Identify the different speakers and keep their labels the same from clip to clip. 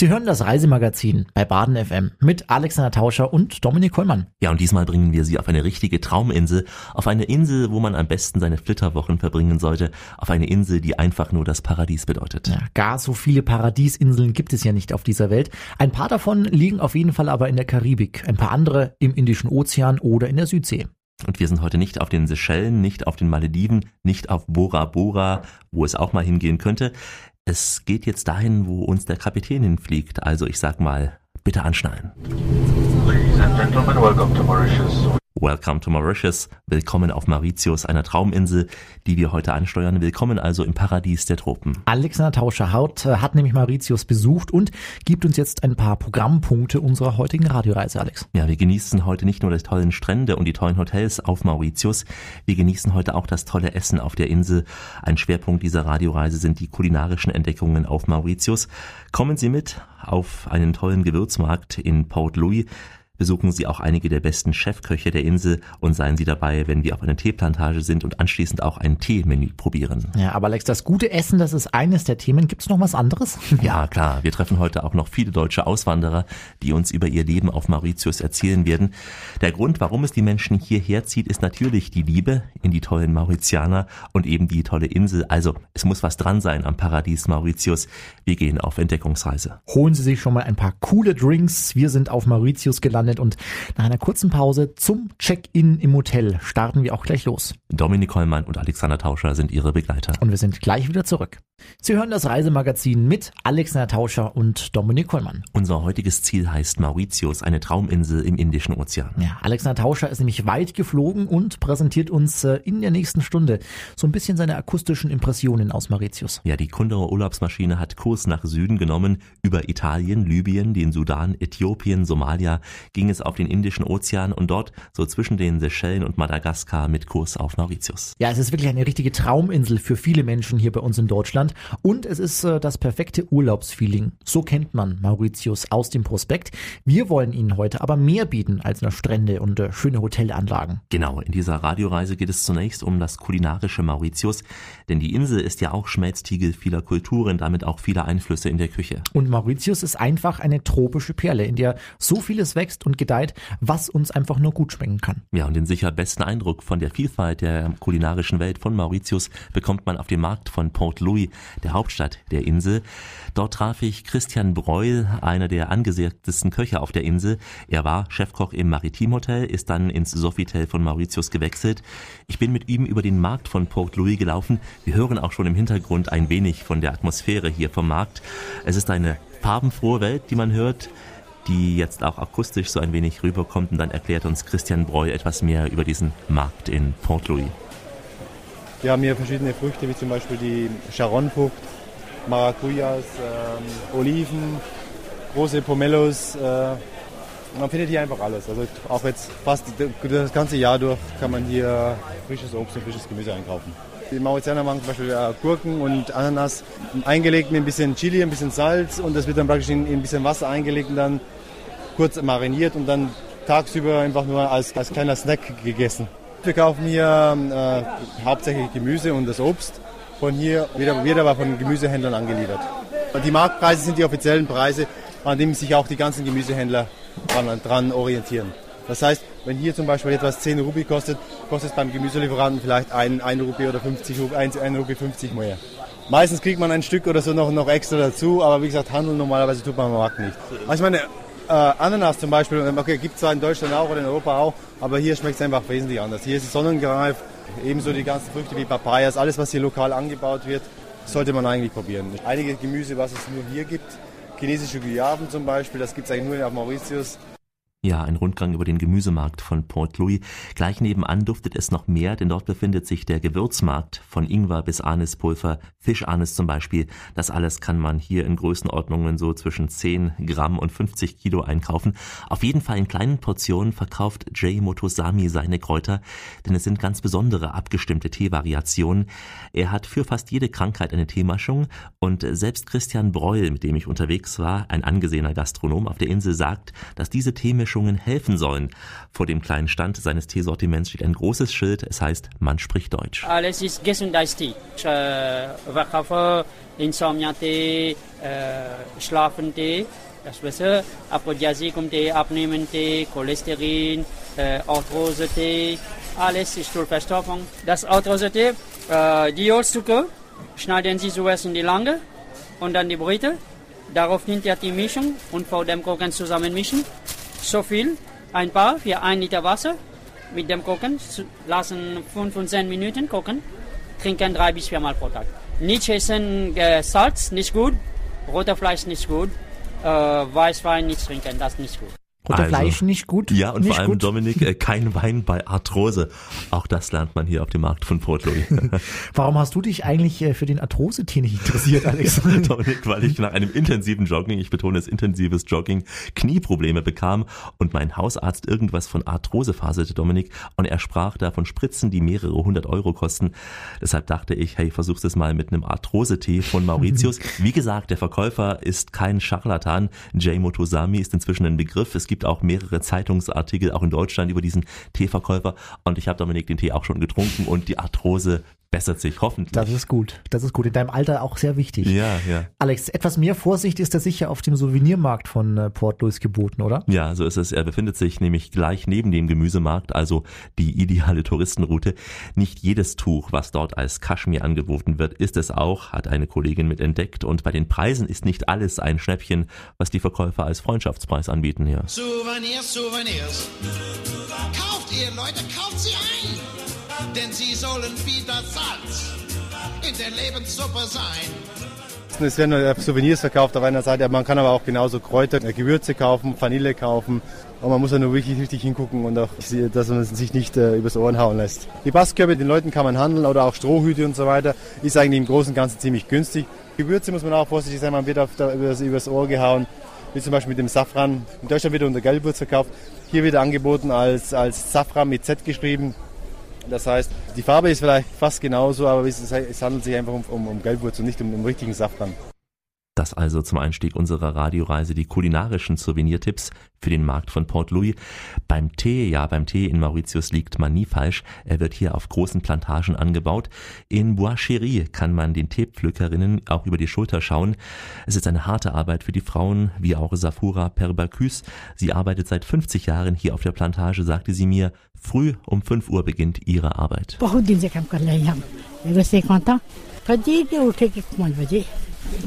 Speaker 1: Sie hören das Reisemagazin bei Baden FM mit Alexander Tauscher und Dominik Kollmann.
Speaker 2: Ja, und diesmal bringen wir Sie auf eine richtige Trauminsel, auf eine Insel, wo man am besten seine Flitterwochen verbringen sollte, auf eine Insel, die einfach nur das Paradies bedeutet.
Speaker 1: Ja, gar so viele Paradiesinseln gibt es ja nicht auf dieser Welt. Ein paar davon liegen auf jeden Fall aber in der Karibik, ein paar andere im Indischen Ozean oder in der Südsee.
Speaker 2: Und wir sind heute nicht auf den Seychellen, nicht auf den Malediven, nicht auf Bora Bora, wo es auch mal hingehen könnte. Es geht jetzt dahin, wo uns der Kapitän hinfliegt. Also ich sag mal, bitte anschnallen. Ladies and gentlemen, welcome to Mauritius. Welcome to Mauritius. Willkommen auf Mauritius, einer Trauminsel, die wir heute ansteuern. Willkommen also im Paradies der Tropen.
Speaker 1: Alexander Tauscher-Haut äh, hat nämlich Mauritius besucht und gibt uns jetzt ein paar Programmpunkte unserer heutigen Radioreise, Alex.
Speaker 2: Ja, wir genießen heute nicht nur die tollen Strände und die tollen Hotels auf Mauritius, wir genießen heute auch das tolle Essen auf der Insel. Ein Schwerpunkt dieser Radioreise sind die kulinarischen Entdeckungen auf Mauritius. Kommen Sie mit auf einen tollen Gewürzmarkt in Port Louis. Besuchen Sie auch einige der besten Chefköche der Insel und seien Sie dabei, wenn wir auf einer Teeplantage sind und anschließend auch ein Teemenü probieren.
Speaker 1: Ja, aber Alex, das gute Essen, das ist eines der Themen. Gibt es noch was anderes?
Speaker 2: Ja, klar. Wir treffen heute auch noch viele deutsche Auswanderer, die uns über ihr Leben auf Mauritius erzählen werden. Der Grund, warum es die Menschen hierher zieht, ist natürlich die Liebe in die tollen Mauritianer und eben die tolle Insel. Also, es muss was dran sein am Paradies Mauritius. Wir gehen auf Entdeckungsreise.
Speaker 1: Holen Sie sich schon mal ein paar coole Drinks. Wir sind auf Mauritius gelandet gelandet und nach einer kurzen Pause zum Check-in im Hotel starten wir auch gleich los.
Speaker 2: Dominik Hollmann und Alexander Tauscher sind Ihre Begleiter.
Speaker 1: Und wir sind gleich wieder zurück. Sie hören das Reisemagazin mit Alexander Tauscher und Dominik Kollmann.
Speaker 2: Unser heutiges Ziel heißt Mauritius, eine Trauminsel im Indischen Ozean.
Speaker 1: Ja, Alexander Tauscher ist nämlich weit geflogen und präsentiert uns äh, in der nächsten Stunde so ein bisschen seine akustischen Impressionen aus Mauritius.
Speaker 2: Ja, die Kunderer Urlaubsmaschine hat Kurs nach Süden genommen, über Italien, Libyen, den Sudan, Äthiopien, Somalia, ging es auf den Indischen Ozean und dort so zwischen den Seychellen und Madagaskar mit Kurs auf Mauritius.
Speaker 1: Ja, es ist wirklich eine richtige Trauminsel für viele Menschen hier bei uns in Deutschland. Und es ist äh, das perfekte Urlaubsfeeling. So kennt man Mauritius aus dem Prospekt. Wir wollen Ihnen heute aber mehr bieten als nur Strände und äh, schöne Hotelanlagen.
Speaker 2: Genau, in dieser Radioreise geht es zunächst um das kulinarische Mauritius, denn die Insel ist ja auch Schmelztiegel vieler Kulturen, damit auch vieler Einflüsse in der Küche.
Speaker 1: Und Mauritius ist einfach eine tropische Perle, in der so vieles wächst und gedeiht, was uns einfach nur gut schmecken kann.
Speaker 2: Ja, und den sicher besten Eindruck von der Vielfalt der kulinarischen Welt von Mauritius bekommt man auf dem Markt von Port Louis der Hauptstadt der Insel. Dort traf ich Christian Breul, einer der angesehentesten Köche auf der Insel. Er war Chefkoch im Maritimhotel, ist dann ins Sofitel von Mauritius gewechselt. Ich bin mit ihm über den Markt von Port Louis gelaufen. Wir hören auch schon im Hintergrund ein wenig von der Atmosphäre hier vom Markt. Es ist eine farbenfrohe Welt, die man hört die jetzt auch akustisch so ein wenig rüberkommt und dann erklärt uns Christian Breu etwas mehr über diesen Markt in Port Louis.
Speaker 3: Wir haben hier verschiedene Früchte, wie zum Beispiel die Charonfrucht, Maracujas, äh, Oliven, große Pomelos. Äh, man findet hier einfach alles. Also auch jetzt fast das ganze Jahr durch kann man hier frisches Obst und frisches Gemüse einkaufen. Die Mauritianer machen zum Beispiel äh, Gurken und Ananas eingelegt mit ein bisschen Chili, ein bisschen Salz und das wird dann praktisch in, in ein bisschen Wasser eingelegt und dann kurz mariniert und dann tagsüber einfach nur als, als kleiner Snack gegessen. Wir kaufen hier äh, hauptsächlich Gemüse und das Obst. Von hier wird, aber von Gemüsehändlern angeliefert. Die Marktpreise sind die offiziellen Preise, an denen sich auch die ganzen Gemüsehändler dran, dran orientieren. Das heißt, wenn hier zum Beispiel etwas 10 Rupi kostet, kostet es beim Gemüselieferanten vielleicht 1, 1 Rupi oder 50 Rupi, 1, 1 Rupi 50 mehr. Meistens kriegt man ein Stück oder so noch, noch extra dazu, aber wie gesagt, Handel normalerweise tut man am Markt nicht. Also ich meine, äh, Ananas zum Beispiel, okay, gibt es zwar in Deutschland auch oder in Europa auch, aber hier schmeckt es einfach wesentlich anders. Hier ist es sonnengereif, ebenso die ganzen Früchte wie Papayas, alles was hier lokal angebaut wird, sollte man eigentlich probieren. Einige Gemüse, was es nur hier gibt, chinesische Guyaven zum Beispiel, das gibt es eigentlich nur auf Mauritius.
Speaker 2: Ja, ein Rundgang über den Gemüsemarkt von Port Louis. Gleich nebenan duftet es noch mehr, denn dort befindet sich der Gewürzmarkt von Ingwer bis Anispulver, Fischanis zum Beispiel. Das alles kann man hier in Größenordnungen so zwischen 10 Gramm und 50 Kilo einkaufen. Auf jeden Fall in kleinen Portionen verkauft Jay Motosami seine Kräuter, denn es sind ganz besondere abgestimmte Teevariationen. Er hat für fast jede Krankheit eine Teemischung und selbst Christian Breul, mit dem ich unterwegs war, ein angesehener Gastronom auf der Insel, sagt, dass diese Teemischung Teemischungen helfen sollen. Vor dem kleinen Stand seines Teesortiments steht ein großes Schild. Es heißt, man spricht Deutsch.
Speaker 4: Alles ist Gesundheitstee. Wir verkaufen Insomnia-Tee, äh, Schlafen-Tee. Das Wasser, Aphrodisiakum-Tee, Abnehmen-Tee, Cholesterin, äh, Arthrose-Tee, alles ist zur Verstopfung. Das Arthrose-Tee, äh, die Holzzucker schneiden Sie zuerst in die Lange und dann die Brüte. Darauf nimmt er die Mischung und vor dem Kochen zusammenmischen. So viel, ein paar für ein Liter Wasser mit dem Kochen, lassen 5 und 10 Minuten kochen, trinken drei bis viermal pro Tag. Nicht essen äh, Salz, nicht gut, roter Fleisch nicht gut, äh, Weißwein nicht trinken, das ist nicht gut.
Speaker 1: Rote
Speaker 2: Also,
Speaker 1: Fleisch nicht gut.
Speaker 2: Ja, und vor allem,
Speaker 1: gut.
Speaker 2: Dominik, äh, kein Wein bei Arthrose. Auch das lernt man hier auf dem Markt von Port Louis.
Speaker 1: Warum hast du dich eigentlich äh, für den Arthrose-Tee nicht interessiert, Alex?
Speaker 2: Dominik, weil ich nach einem intensiven Jogging, ich betone es intensives Jogging, Knieprobleme bekam und mein Hausarzt irgendwas von Arthrose faselte, Dominik, und er sprach da von Spritzen, die mehrere hundert Euro kosten. Deshalb dachte ich, hey, versuch's es mal mit einem Arthrose-Tee von Mauritius. Wie gesagt, der Verkäufer ist kein Scharlatan. Jay Motosami ist inzwischen ein Begriff. Es gibt auch mehrere Zeitungsartikel, auch in Deutschland, über diesen Teeverkäufer. Und ich habe Dominik den Tee auch schon getrunken und die Arthrose bessert sich hoffentlich.
Speaker 1: Das ist gut. Das ist gut. In deinem Alter auch sehr wichtig.
Speaker 2: ja, ja.
Speaker 1: Alex, etwas mehr Vorsicht ist da sicher auf dem Souvenirmarkt von äh, Port Louis geboten, oder?
Speaker 2: Ja, so ist es. Er befindet sich nämlich gleich neben dem Gemüsemarkt, also die ideale Touristenroute. Nicht jedes Tuch, was dort als Kaschmir angeboten wird, ist es auch, hat eine Kollegin mit entdeckt. Und bei den Preisen ist nicht alles ein Schnäppchen, was die Verkäufer als Freundschaftspreis anbieten hier.
Speaker 5: Souvenirs, Souvenirs. Kauft ihr, Leute, kauft sie ein. Denn sie sollen wieder Salz in der Lebenssuppe sein.
Speaker 3: Es werden Souvenirs verkauft auf einer Seite, man kann aber auch genauso Kräuter, äh, Gewürze kaufen, Vanille kaufen. Und man muss ja nur wirklich richtig hingucken und auch, dass man sich nicht äh, übers Ohren hauen lässt. Die Bastkörbe, den Leuten kann man handeln oder auch Strohhüte und so weiter, ist eigentlich im Großen und Ganzen ziemlich günstig. Gewürze muss man auch vorsichtig sein, man wird auf der, übers, übers Ohr gehauen, wie zum Beispiel mit dem Safran. In Deutschland wird er unter Gelbwurz verkauft, hier wird er angeboten als, als Safran mit Z geschrieben. Das heißt, die Farbe ist vielleicht fast genauso, aber es, handelt sich einfach um, um, um Gelbwurz und nicht um, um richtigen Safran.
Speaker 2: Das also zum Einstieg unserer Radioreise die kulinarischen Souvenirtipps für den Markt von Port Louis. Beim Tee, ja, beim Tee in Mauritius liegt man nie falsch. Er wird hier auf großen Plantagen angebaut. In Bois-Chéri kann man den Teepflückerinnen auch über die Schulter schauen. Es ist eine harte Arbeit für die Frauen, wie auch Safura Perbacus. Sie arbeitet seit 50 Jahren hier auf der Plantage, sagte sie mir. Früh um 5 Uhr beginnt ihre Arbeit.
Speaker 6: बहुत दिन से काम कर रहे हैं हम वैसे content कभी के उठे के पाँच बजे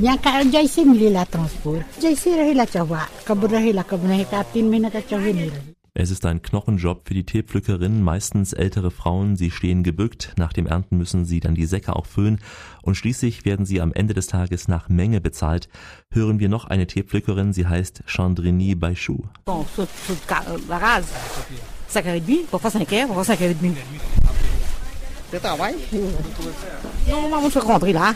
Speaker 6: यहाँ का जैसे मिलेला ट्रांसपोर्ट जैसे रहेला चौवा कब रहेला कब नहीं का तीन महीना का चौवे नहीं रही
Speaker 2: Es ist ein Knochenjob für die Teepflückerinnen, meistens ältere Frauen. Sie stehen gebückt. Nach dem Ernten müssen sie dann die Säcke auch füllen. Und schließlich werden sie am Ende des Tages nach Menge bezahlt. Hören wir noch eine Teepflückerin. Sie heißt Chandrini Baishou.
Speaker 7: Bon, saute, saute ca- euh, la rase. 5h30, parfois 5h, parfois 5h30. Je travaille. Non, moi, je suis rentré là.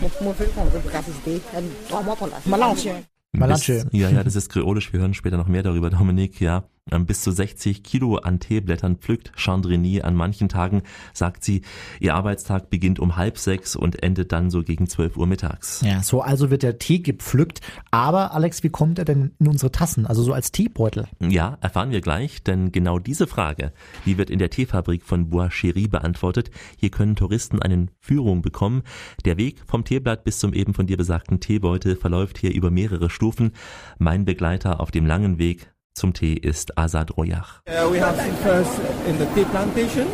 Speaker 7: Moi, je suis rentré pour capacité. Trois mois pour là. Malanche.
Speaker 1: Malansche.
Speaker 2: Bis, ja, ja, das ist kreolisch. Wir hören später noch mehr darüber, Dominik. Ja, Ähm, bis zu 60 Kilo an Teeblättern pflückt Chandrini an manchen Tagen, sagt sie. Ihr Arbeitstag beginnt um halb sechs und endet dann so gegen 12 Uhr mittags.
Speaker 1: Ja, so also wird der Tee gepflückt. Aber Alex, wie kommt er denn in unsere Tassen? Also so als Teebeutel?
Speaker 2: Ja, erfahren wir gleich, denn genau diese Frage, die wird in der Teefabrik von Bois Chéri beantwortet. Hier können Touristen eine Führung bekommen. Der Weg vom Teeblatt bis zum eben von dir besagten Teebeutel verläuft hier über mehrere Stufen. Mein Begleiter auf dem langen Weg zum Tee ist Azad Royach.
Speaker 8: Uh, we have first in the tea plantation.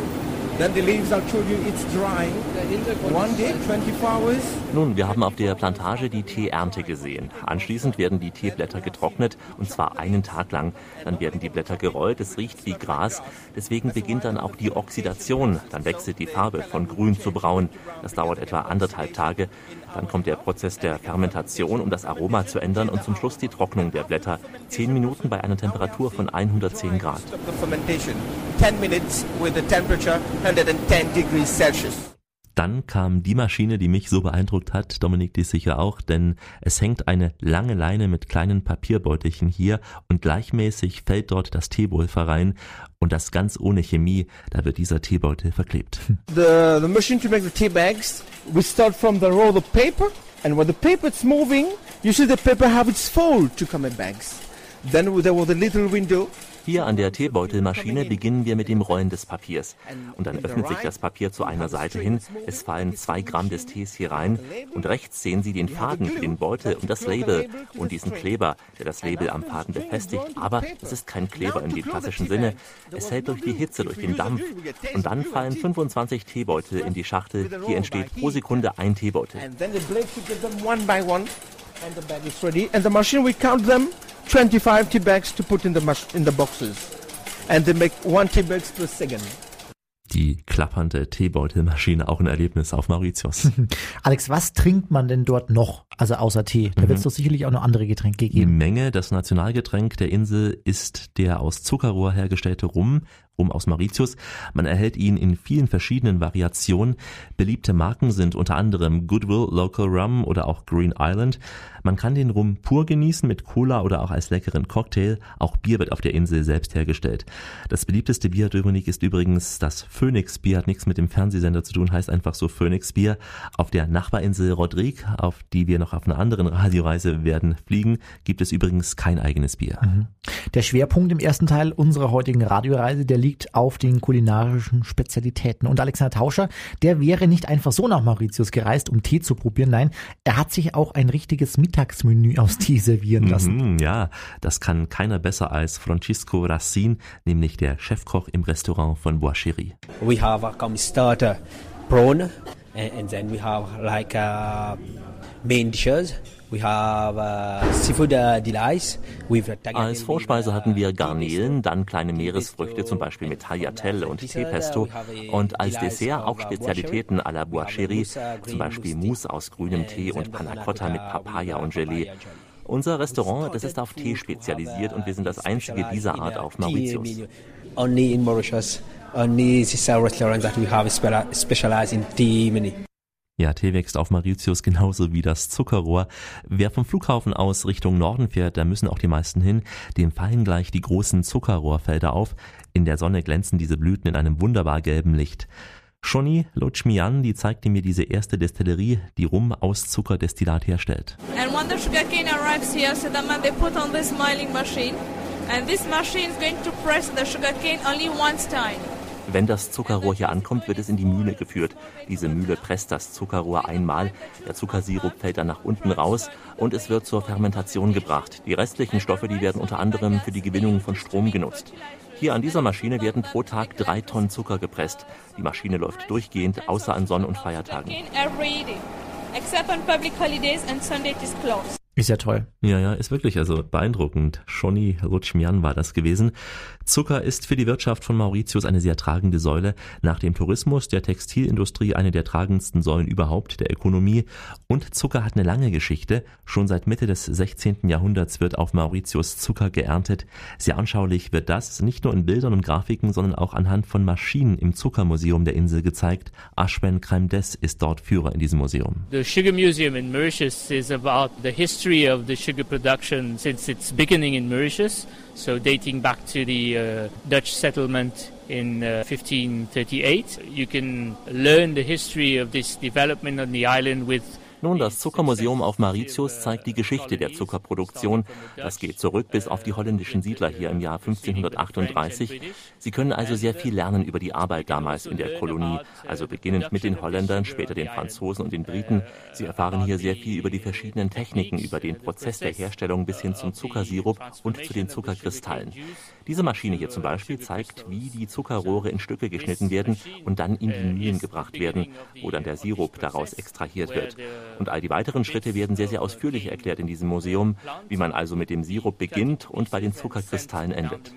Speaker 8: Then the leaves show you it's drying. One day, 24 hours.
Speaker 2: Nun, wir haben auf der Plantage die Teeernte gesehen. Anschließend werden die Teeblätter getrocknet und zwar einen Tag lang. Dann werden die Blätter gerollt, es riecht wie Gras. Deswegen beginnt dann auch die Oxidation. Dann wechselt die Farbe von grün zu braun. Das dauert etwa anderthalb Tage. Dann kommt der Prozess der Fermentation, um das Aroma zu ändern und zum Schluss die Trocknung der Blätter. Zehn Minuten bei einer Temperatur von 110 Grad.
Speaker 8: Of the fermentation. 10 minutes with the temperature 110 degrees Celsius.
Speaker 2: Dann kam die Maschine, die mich so beeindruckt hat, Dominik dies sicher auch, denn es hängt eine lange Leine mit kleinen Papierbeutelchen hier und gleichmäßig fällt dort das Teepulver rein und das ganz ohne Chemie, da wird dieser Teebeutel verklebt.
Speaker 8: The, the machine to make the tea bags, we start from the roll of paper. And when the paper is moving, you see the paper have its fold to come in bags. Then there was a little window
Speaker 2: Hier an der Teebeutelmaschine beginnen wir mit dem Rollen des Papiers. Und dann öffnet sich das Papier zu einer Seite hin. Es fallen zwei Gramm des Tees hier rein. Und rechts sehen Sie den Faden für den Beutel und das Label und diesen Kleber, der das Label am Faden befestigt. Aber es ist kein Kleber dem klassischen Sinne. Es hält durch die Hitze, durch den Dampf. Und dann fallen 25 Teebeutel in die Schachtel. Hier entsteht pro Sekunde ein Teebeutel.
Speaker 8: And then the blade should get them one by one, and the bag is ready. And the machine will count them 25 tea bags to put in the in the boxes, and they make one tea bags per second.
Speaker 2: Die klappernde Teebeutelmaschine, auch ein Erlebnis auf Mauritius.
Speaker 1: Alex, was trinkt man denn dort noch? Also außer Tee. Da wird es doch sicherlich auch noch andere Getränke
Speaker 2: Die
Speaker 1: geben.
Speaker 2: Menge, das Nationalgetränk der Insel ist der aus Zuckerrohr hergestellte Rum, Rum aus Mauritius. Man erhält ihn in vielen verschiedenen Variationen. Beliebte Marken sind unter anderem Goodwill Local Rum oder auch Green Island. Man kann den Rum pur genießen mit Cola oder auch als leckeren Cocktail. Auch Bier wird auf der Insel selbst hergestellt. Das beliebteste Bier, Dominik, ist übrigens das Phoenix Bier, hat nichts mit dem Fernsehsender zu tun, heißt einfach so Phoenix Bier. Auf der Nachbarinsel Rodrigue, auf die wir noch auf einer anderen Radioreise werden fliegen, gibt es übrigens kein eigenes Bier.
Speaker 1: Der Schwerpunkt im ersten Teil unserer heutigen Radioreise, der liegt auf den kulinarischen Spezialitäten. Und Alexander Tauscher, der wäre nicht einfach so nach Mauritius gereist, um Tee zu probieren. Nein, er hat sich auch ein richtiges Mittagsmenü aus Tee servieren lassen.
Speaker 2: Mhm, ja, das kann keiner besser als Francisco Racine, nämlich der Chefkoch im Restaurant von Boischerie.
Speaker 9: we have uh, come starter prawn and, and then we have like uh, main dishes. We have uh, seafood uh, uh,
Speaker 2: Als Vorspeise hatten wir Garnelen, dann kleine Meeresfrüchte, zum Beispiel mit Tagliatelle und Teepesto und als Dessert auch Spezialitäten à la Boischerie, zum Beispiel Mousse aus grünem Tee und Panna Cotta mit Papaya und Gelee. Unser Restaurant, das ist auf Tee spezialisiert und wir sind das einzige dieser Art auf Mauritius.
Speaker 9: only in Mauritius only this is a restaurant that we have specialized in tea menu
Speaker 2: Ja, Tee wächst auf Mauritius genauso wie das Zuckerrohr. Wer vom Flughafen aus Richtung Norden fährt, da müssen auch die meisten hin. Dem fallen gleich die großen Zuckerrohrfelder auf. In der Sonne glänzen diese Blüten in einem wunderbar gelben Licht. Shoni Lochmian, die zeigte mir diese erste Destillerie, die Rum aus Zuckerdestillat herstellt.
Speaker 10: And when the sugarcane arrives here, so the man they put on this milling machine, and this machine is going to press the sugarcane only once time.
Speaker 2: Wenn das Zuckerrohr hier ankommt, wird es in die Mühle geführt. Diese Mühle presst das Zuckerrohr einmal, der Zuckersirup fällt dann nach unten raus und es wird zur Fermentation gebracht. Die restlichen Stoffe, die werden unter anderem für die Gewinnung von Strom genutzt. Hier an dieser Maschine werden pro Tag drei Tonnen Zucker gepresst. Die Maschine läuft durchgehend, außer an Sonn- und Feiertagen.
Speaker 1: Ist ja toll.
Speaker 2: Ja, ja, ist wirklich also beeindruckend. Shoni Lutschmian war das gewesen. Zucker ist für die Wirtschaft von Mauritius eine sehr tragende Säule. Nach dem Tourismus, der Textilindustrie eine der tragendsten Säulen überhaupt der Ökonomie. Und Zucker hat eine lange Geschichte. Schon seit Mitte des 16. Jahrhunderts wird auf Mauritius Zucker geerntet. Sehr anschaulich wird das nicht nur in Bildern und Grafiken, sondern auch anhand von Maschinen im Zuckermuseum der Insel gezeigt. Ashben Kremdes ist dort Führer in diesem Museum.
Speaker 11: The Sugar Museum in Mauritius is about the history of the sugar production since its beginning in Mauritius, so dating back to the uh, Dutch settlement in uh, 1538. You can learn the history of this development on the island with
Speaker 2: Nun, das Zuckermuseum auf Mauritius zeigt die Geschichte der Zuckerproduktion. Das geht zurück bis auf die holländischen Siedler hier im Jahr 1538. Sie können also sehr viel lernen über die Arbeit damals in der Kolonie, also beginnend mit den Holländern, später den Franzosen und den Briten. Sie erfahren hier sehr viel über die verschiedenen Techniken, über den Prozess der Herstellung bis hin zum Zuckersirup und zu den Zuckerkristallen. Diese Maschine hier zum Beispiel zeigt, wie die Zuckerrohre in Stücke geschnitten werden und dann in die Mühlen gebracht werden, wo dann der Sirup daraus extrahiert wird. Und all die weiteren Schritte werden sehr, sehr ausführlich erklärt in diesem Museum, wie man also mit dem Sirup beginnt und bei den Zuckerkristallen endet.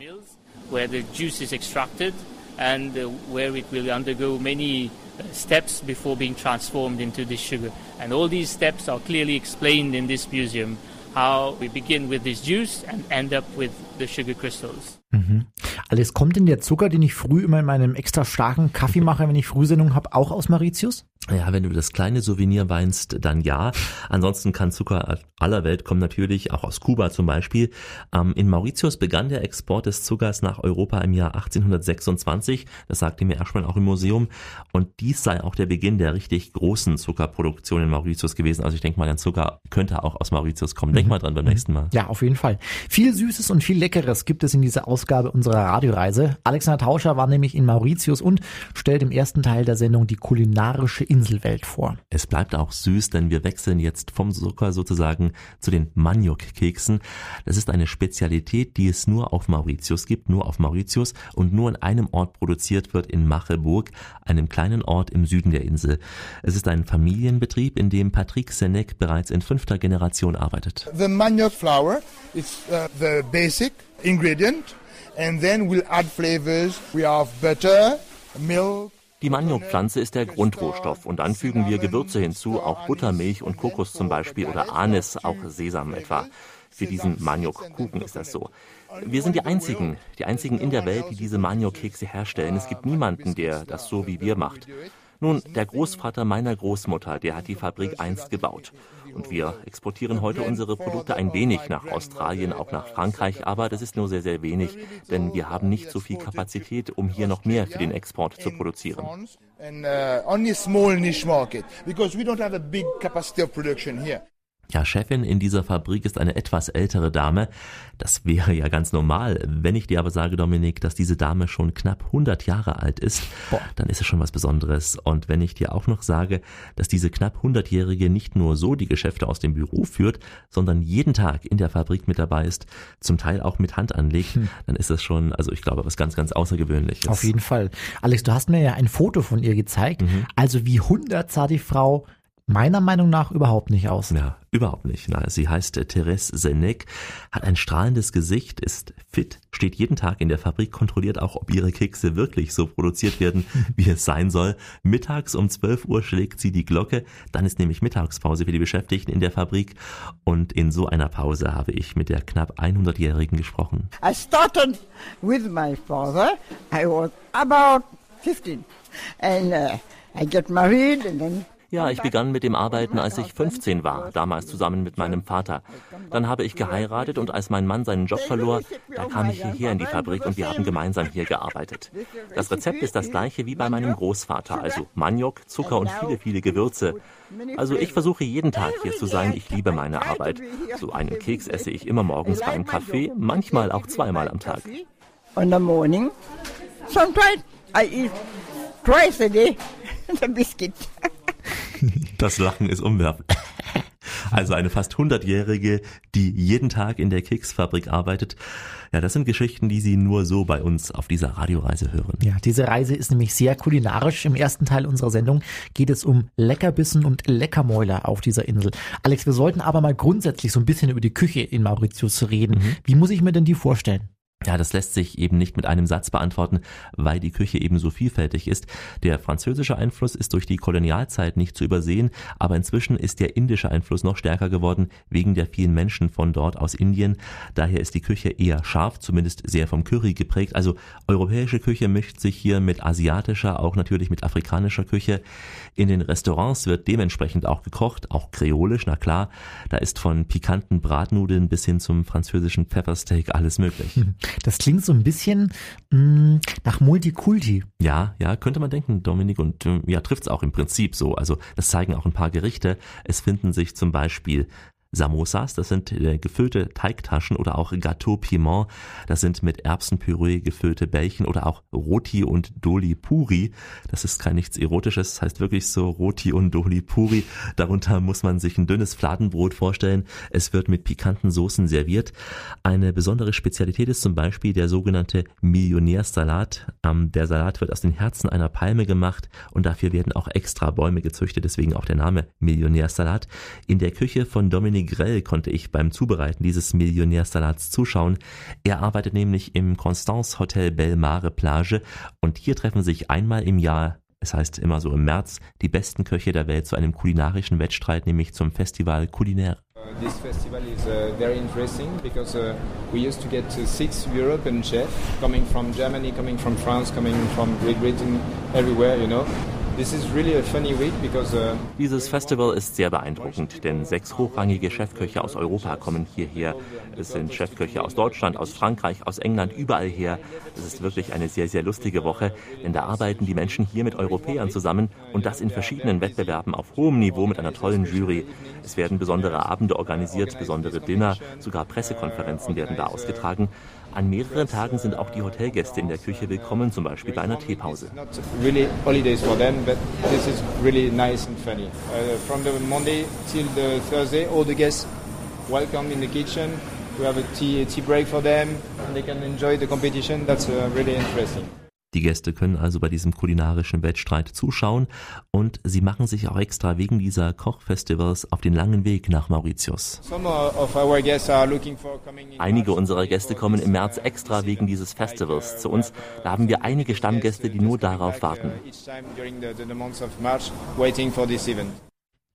Speaker 11: where the juice is extracted and uh, where it will undergo many uh, steps before being transformed into this sugar. And all these steps are clearly explained in this museum. How we begin with this juice and end up with the sugar crystals.
Speaker 1: Mhm. Alles kommt denn der Zucker, den ich früh immer in meinem extra starken Kaffee mache, wenn ich Frühsendung habe, auch aus Mauritius?
Speaker 2: Ja, wenn du das kleine Souvenir weinst, dann ja. Ansonsten kann Zucker aller Welt kommen natürlich, auch aus Kuba zum Beispiel. Ähm, in Mauritius begann der Export des Zuckers nach Europa im Jahr 1826. Das sagte mir Aschmann auch im Museum. Und dies sei auch der Beginn der richtig großen Zuckerproduktion in Mauritius gewesen. Also ich denke mal, der Zucker könnte auch aus Mauritius kommen. Denk mhm. mal dran beim nächsten Mal.
Speaker 1: Ja, auf jeden Fall. Viel Süßes und viel Leckeres gibt es in dieser Ausgabe unserer Radioreise. Alexander Tauscher war nämlich in Mauritius und stellt im ersten Teil der Sendung die kulinarische Inselwelt vor.
Speaker 2: Es bleibt auch süß, denn wir wechseln jetzt vom Zucker sozusagen zu den Maniok-Keksen. Das ist eine Spezialität, die es nur auf Mauritius gibt, nur auf Mauritius und nur an einem Ort produziert wird in Macheburg, einem kleinen Ort im Süden der Insel. Es ist ein Familienbetrieb, in dem Patrick Senec bereits in fünfter Generation arbeitet.
Speaker 12: The Maniok flour is uh, the basic ingredient and then we'll add flavors. We have butter, milk,
Speaker 2: die Maniokpflanze ist der Grundrohstoff und dann fügen wir Gewürze hinzu, auch Buttermilch und Kokos zum Beispiel oder Anis, auch Sesam etwa. Für diesen Maniokkuchen ist das so. Wir sind die einzigen, die einzigen in der Welt, die diese Maniokkekse herstellen. Es gibt niemanden, der das so wie wir macht. Nun, der Großvater meiner Großmutter, der hat die Fabrik einst gebaut. Und wir exportieren heute unsere Produkte ein wenig nach Australien, auch nach Frankreich, aber das ist nur sehr, sehr wenig, denn wir haben nicht so viel Kapazität, um hier noch mehr für den Export zu produzieren. Uh. Ja, Chefin in dieser Fabrik ist eine etwas ältere Dame. Das wäre ja ganz normal. Wenn ich dir aber sage, Dominik, dass diese Dame schon knapp 100 Jahre alt ist, Boah. dann ist es schon was Besonderes. Und wenn ich dir auch noch sage, dass diese knapp 100-Jährige nicht nur so die Geschäfte aus dem Büro führt, sondern jeden Tag in der Fabrik mit dabei ist, zum Teil auch mit Hand anlegt, hm. dann ist das schon, also ich glaube, was ganz, ganz Außergewöhnliches.
Speaker 1: Auf jeden Fall. Alex, du hast mir ja ein Foto von ihr gezeigt. Mhm. Also wie 100 sah die Frau meiner Meinung nach überhaupt nicht aus.
Speaker 2: Ja, überhaupt nicht. Na, sie heißt Therese Senek, hat ein strahlendes Gesicht, ist fit, steht jeden Tag in der Fabrik, kontrolliert auch, ob ihre Kekse wirklich so produziert werden, wie es sein soll. Mittags um 12 Uhr schlägt sie die Glocke, dann ist nämlich Mittagspause für die Beschäftigten in der Fabrik und in so einer Pause habe ich mit der knapp 100-Jährigen gesprochen.
Speaker 13: I started with my father. I was about 15 and uh, I get married and then
Speaker 2: ja, ich begann mit dem Arbeiten, als ich 15 war, damals zusammen mit meinem Vater. Dann habe ich geheiratet und als mein Mann seinen Job verlor, da kam ich hierher in die Fabrik und wir haben gemeinsam hier gearbeitet. Das Rezept ist das gleiche wie bei meinem Großvater, also Maniok, Zucker und viele, viele Gewürze. Also ich versuche jeden Tag hier zu sein, ich liebe meine Arbeit. So einen Keks esse ich immer morgens beim Kaffee, manchmal auch zweimal am Tag.
Speaker 13: On the morning, sometimes I eat twice a day the biscuit.
Speaker 2: Das Lachen ist umwerfend. Also eine fast 100-Jährige, die jeden Tag in der Keksfabrik arbeitet. Ja, das sind Geschichten, die Sie nur so bei uns auf dieser Radioreise hören.
Speaker 1: Ja, diese Reise ist nämlich sehr kulinarisch. Im ersten Teil unserer Sendung geht es um Leckerbissen und Leckermäuler auf dieser Insel. Alex, wir sollten aber mal grundsätzlich so ein bisschen über die Küche in Mauritius reden. Mhm. Wie muss ich mir denn die vorstellen?
Speaker 2: Ja, das lässt sich eben nicht mit einem Satz beantworten, weil die Küche eben so vielfältig ist. Der französische Einfluss ist durch die Kolonialzeit nicht zu übersehen, aber inzwischen ist der indische Einfluss noch stärker geworden, wegen der vielen Menschen von dort aus Indien. Daher ist die Küche eher scharf, zumindest sehr vom Curry geprägt. Also europäische Küche mischt sich hier mit asiatischer, auch natürlich mit afrikanischer Küche. In den Restaurants wird dementsprechend auch gekocht, auch kreolisch, na klar. Da ist von pikanten Bratnudeln bis hin zum französischen Peppersteak alles möglich.
Speaker 1: Das klingt so ein bisschen mh, mm, nach Multikulti.
Speaker 2: Ja, ja, könnte man denken, Dominik. Und äh, ja, trifft's auch im Prinzip so. Also das zeigen auch ein paar Gerichte. Es finden sich zum Beispiel Samosas, das sind äh, gefüllte Teigtaschen oder auch Gâteau Piment, das sind mit Erbsenpüree gefüllte Bällchen oder auch Roti und Doli Puri. Das ist kein nichts Erotisches, das heißt wirklich so Roti und Doli Puri. Darunter muss man sich ein dünnes Fladenbrot vorstellen. Es wird mit pikanten Soßen serviert. Eine besondere Spezialität ist zum Beispiel der sogenannte Millionärssalat. Ähm, der Salat wird aus den Herzen einer Palme gemacht und dafür werden auch extra Bäume gezüchtet, deswegen auch der Name Millionärssalat. In der Küche von Dominik Grell konnte ich beim Zubereiten dieses Millionärsalats zuschauen. Er arbeitet nämlich im Constance Hotel Belmare Plage und hier treffen sich einmal im Jahr es heißt immer so im März, die besten Köche der Welt zu einem kulinarischen Wettstreit, nämlich zum Festival Culinaire.
Speaker 14: This festival is uh, very interesting because uh, we used to get uh, six European chefs coming from Germany, coming from France, coming from Great Britain, everywhere, you know. Uh,
Speaker 2: Dieses Festival ist sehr beeindruckend, denn sechs hochrangige Chefköche aus Europa kommen hierher. Es sind Chefköche aus Deutschland, aus Frankreich, aus England, überall her. Es ist wirklich eine sehr, sehr lustige Woche, denn da arbeiten die Menschen hier mit Europäern zusammen und das in verschiedenen Wettbewerben auf hohem Niveau mit einer tollen Jury. Es werden besondere Abende organisiert, besondere Dinner, sogar Pressekonferenzen werden da ausgetragen. An mehreren Tagen sind auch die Hotelgäste in der Küche willkommen, zum Beispiel bei einer Teepause.
Speaker 14: really holidays for them, but this is really nice and funny. Uh, from the Monday till Thursday, all the guests welcome in the kitchen. We have a tea, tea break for them, and they can enjoy the competition. That's uh, really interesting.
Speaker 2: Die Gäste können also bei diesem kulinarischen Wettstreit zuschauen und sie machen sich auch extra wegen dieser Kochfestivals auf den langen Weg nach Mauritius.
Speaker 14: Some uh, of our guests are looking for coming in.
Speaker 2: Einige unserer Gäste kommen im März extra wegen dieses Festivals zu uns. Da haben wir einige Stammgäste, die nur darauf warten.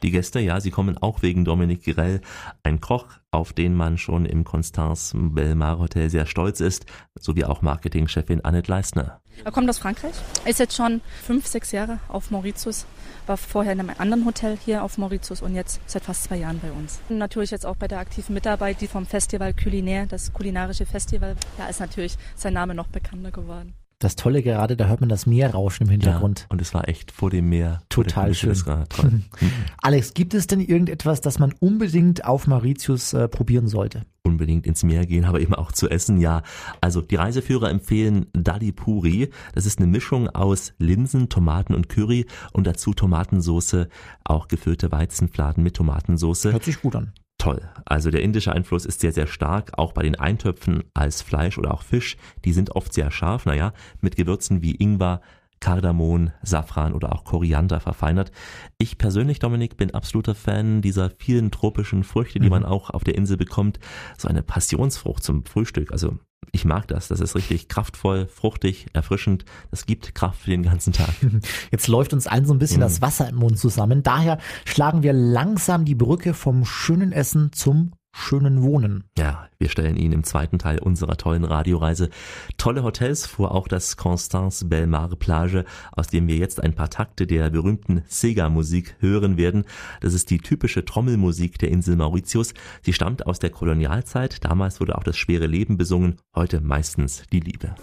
Speaker 2: Die Gäste, ja, sie kommen auch wegen Dominique Girel, ein Koch, auf den man schon im Constance Belmar Hotel sehr stolz ist, sowie auch Marketingchefin Annette Leistner.
Speaker 15: Er kommt aus Frankreich, ist jetzt schon fünf, sechs Jahre auf Mauritius, war vorher in einem anderen Hotel hier auf Mauritius und jetzt seit fast zwei Jahren bei uns. Und natürlich jetzt auch bei der aktiven Mitarbeit, die vom Festival Culinaire, das kulinarische Festival, da ist natürlich sein Name noch bekannter geworden.
Speaker 1: Das Tolle gerade, da hört man das Meer rauschen im Hintergrund.
Speaker 2: Ja, und es war echt vor dem Meer.
Speaker 1: Total schön.
Speaker 2: Das war toll.
Speaker 1: Alex, gibt es denn irgendetwas, das man unbedingt auf Mauritius äh, probieren sollte?
Speaker 2: unbedingt ins Meer gehen, aber eben auch zu essen, ja. Also die Reiseführer empfehlen Dali Puri. Das ist eine Mischung aus Linsen, Tomaten und Curry und dazu Tomatensoße, auch gefüllte Weizenfladen mit Tomatensoße.
Speaker 1: Hört sich gut an.
Speaker 2: Toll. Also der indische Einfluss ist sehr, sehr stark, auch bei den Eintöpfen als Fleisch oder auch Fisch. Die sind oft sehr scharf, naja, mit Gewürzen wie Ingwer, Kardamom, Safran oder auch Koriander verfeinert. Ich persönlich, Dominik, bin absoluter Fan dieser vielen tropischen Früchte, die
Speaker 1: Mhm.
Speaker 2: man auch auf der Insel bekommt. So eine Passionsfrucht zum Frühstück. Also ich mag das. Das ist richtig kraftvoll, fruchtig, erfrischend. Das gibt Kraft für den ganzen Tag.
Speaker 1: Jetzt läuft uns allen so ein bisschen
Speaker 2: Mhm.
Speaker 1: das Wasser im Mund zusammen. Daher schlagen wir langsam die Brücke vom schönen Essen zum schönen Wohnen.
Speaker 2: Ja, wir stellen Ihnen im zweiten Teil unserer tollen Radioreise tolle Hotels vor, auch das Constance Belmar Plage, aus dem wir jetzt ein paar Takte der berühmten Sega-Musik hören werden. Das ist die typische Trommelmusik der Insel Mauritius. Sie stammt aus der Kolonialzeit. Damals wurde auch das schwere Leben besungen, heute meistens die Liebe.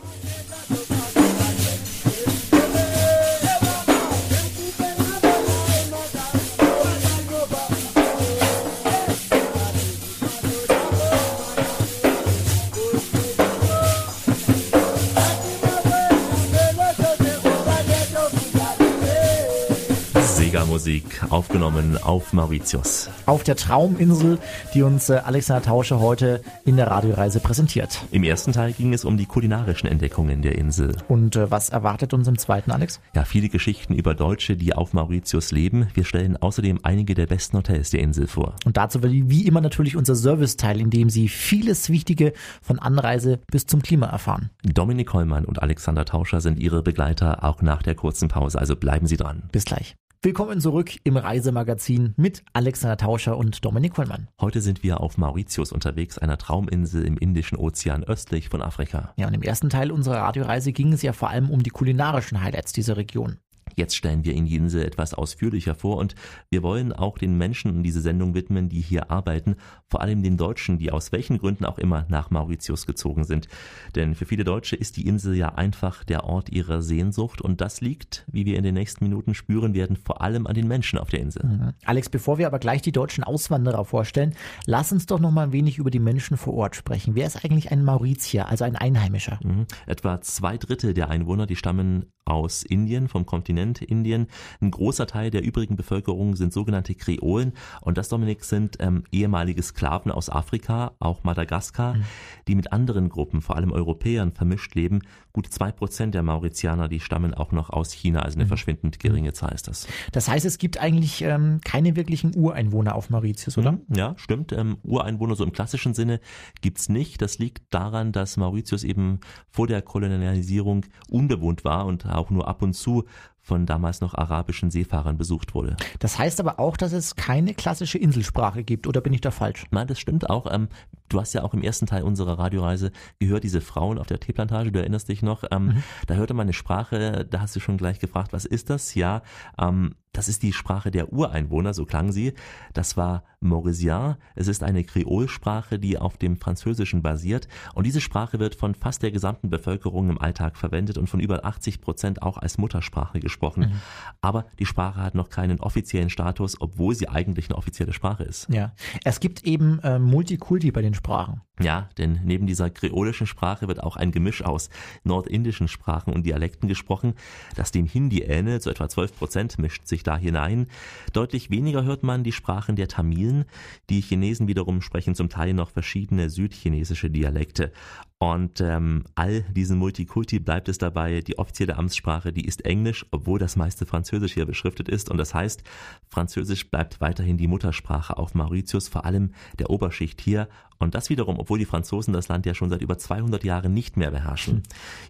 Speaker 2: Sega-Musik aufgenommen auf Mauritius.
Speaker 1: Auf der Trauminsel, die uns äh, Alexander Tausche heute in der Radioreise präsentiert.
Speaker 2: Im ersten Teil ging es um die kulinarischen Entdeckungen der Insel.
Speaker 1: Und äh, was erwartet uns im zweiten, Alex?
Speaker 2: Ja, viele Geschichten über Deutsche, die auf Mauritius leben. Wir stellen außerdem einige der besten Hotels der Insel vor.
Speaker 1: Und dazu will wie immer natürlich unser Serviceteil, in dem Sie vieles Wichtige von Anreise bis zum Klima erfahren.
Speaker 2: Dominik Hollmann und Alexander Tauscher sind Ihre Begleiter auch nach der kurzen Pause, also bleiben Sie dran.
Speaker 1: Bis gleich. Willkommen zurück im Reisemagazin mit Alexander Tauscher und Dominik Hollmann.
Speaker 2: Heute sind wir auf Mauritius unterwegs, einer Trauminsel im Indischen Ozean östlich von Afrika.
Speaker 1: Ja, und im ersten Teil unserer Radioreise ging es ja vor allem um die kulinarischen Highlights dieser Region.
Speaker 2: Jetzt stellen wir Ihnen die Insel etwas ausführlicher vor und wir wollen auch den Menschen diese Sendung widmen, die hier arbeiten, vor allem den Deutschen, die aus welchen Gründen auch immer nach Mauritius gezogen sind. Denn für viele Deutsche ist die Insel ja einfach der Ort ihrer Sehnsucht und das liegt, wie wir in den nächsten Minuten spüren werden, vor allem an den Menschen auf der Insel.
Speaker 1: Mhm. Alex, bevor wir aber gleich die deutschen Auswanderer vorstellen, lass uns doch noch mal ein wenig über die Menschen vor Ort sprechen. Wer ist eigentlich ein Mauritier, also ein Einheimischer?
Speaker 2: Mhm. Etwa zwei Drittel der Einwohner, die stammen aus Indien, vom Kontinent Indien. Ein großer Teil der übrigen Bevölkerung sind sogenannte Kreolen und das, Dominik, sind ähm, ehemalige Sklaven aus Afrika, auch Madagaskar, mhm. die mit anderen Gruppen, vor allem Europäern, vermischt leben. Gut zwei Prozent der Mauritianer, die stammen auch noch aus China, also eine mhm. verschwindend geringe Zahl ist das.
Speaker 1: Das heißt, es gibt eigentlich ähm, keine wirklichen Ureinwohner auf Mauritius, oder?
Speaker 2: Mhm. Ja, stimmt. Ähm, Ureinwohner so im klassischen Sinne gibt's nicht. Das liegt daran, dass Mauritius eben vor der Kolonialisierung unbewohnt war und auch nur ab und zu von damals noch arabischen Seefahrern besucht wurde.
Speaker 1: Das heißt aber auch, dass es keine klassische Inselsprache gibt, oder bin ich da falsch?
Speaker 2: Nein, das stimmt auch. Ähm, du hast ja auch im ersten Teil unserer Radioreise gehört, diese Frauen auf der Teeplantage, du erinnerst dich noch, ähm, mhm. da hörte man eine Sprache, da hast du schon gleich gefragt, was ist das? Ja, ähm, das ist die Sprache der Ureinwohner, so klang sie. Das war Maurisien. Es ist eine Kreolsprache, die auf dem Französischen basiert. Und diese Sprache wird von fast der gesamten Bevölkerung im Alltag verwendet und von über 80 Prozent auch als Muttersprache gesprochen. Mhm. Aber die Sprache hat noch keinen offiziellen Status, obwohl sie eigentlich eine offizielle Sprache ist.
Speaker 1: Ja, es gibt eben äh, Multikulti bei den Sprachen.
Speaker 2: Ja, denn neben dieser kreolischen Sprache wird auch ein Gemisch aus nordindischen Sprachen und Dialekten gesprochen, das dem Hindi ähnelt, so etwa 12 Prozent mischt sich da hinein. Deutlich weniger hört man die Sprachen der Tamilen. Die Chinesen wiederum sprechen zum Teil noch verschiedene südchinesische Dialekte. Und ähm, all diesen Multikulti bleibt es dabei, die offizielle Amtssprache, die ist Englisch, obwohl das meiste Französisch hier beschriftet ist. Und das heißt, Französisch bleibt weiterhin die Muttersprache auf Mauritius, vor allem der Oberschicht hier. Und das wiederum, obwohl die Franzosen das Land ja schon seit über 200 Jahren nicht mehr beherrschen.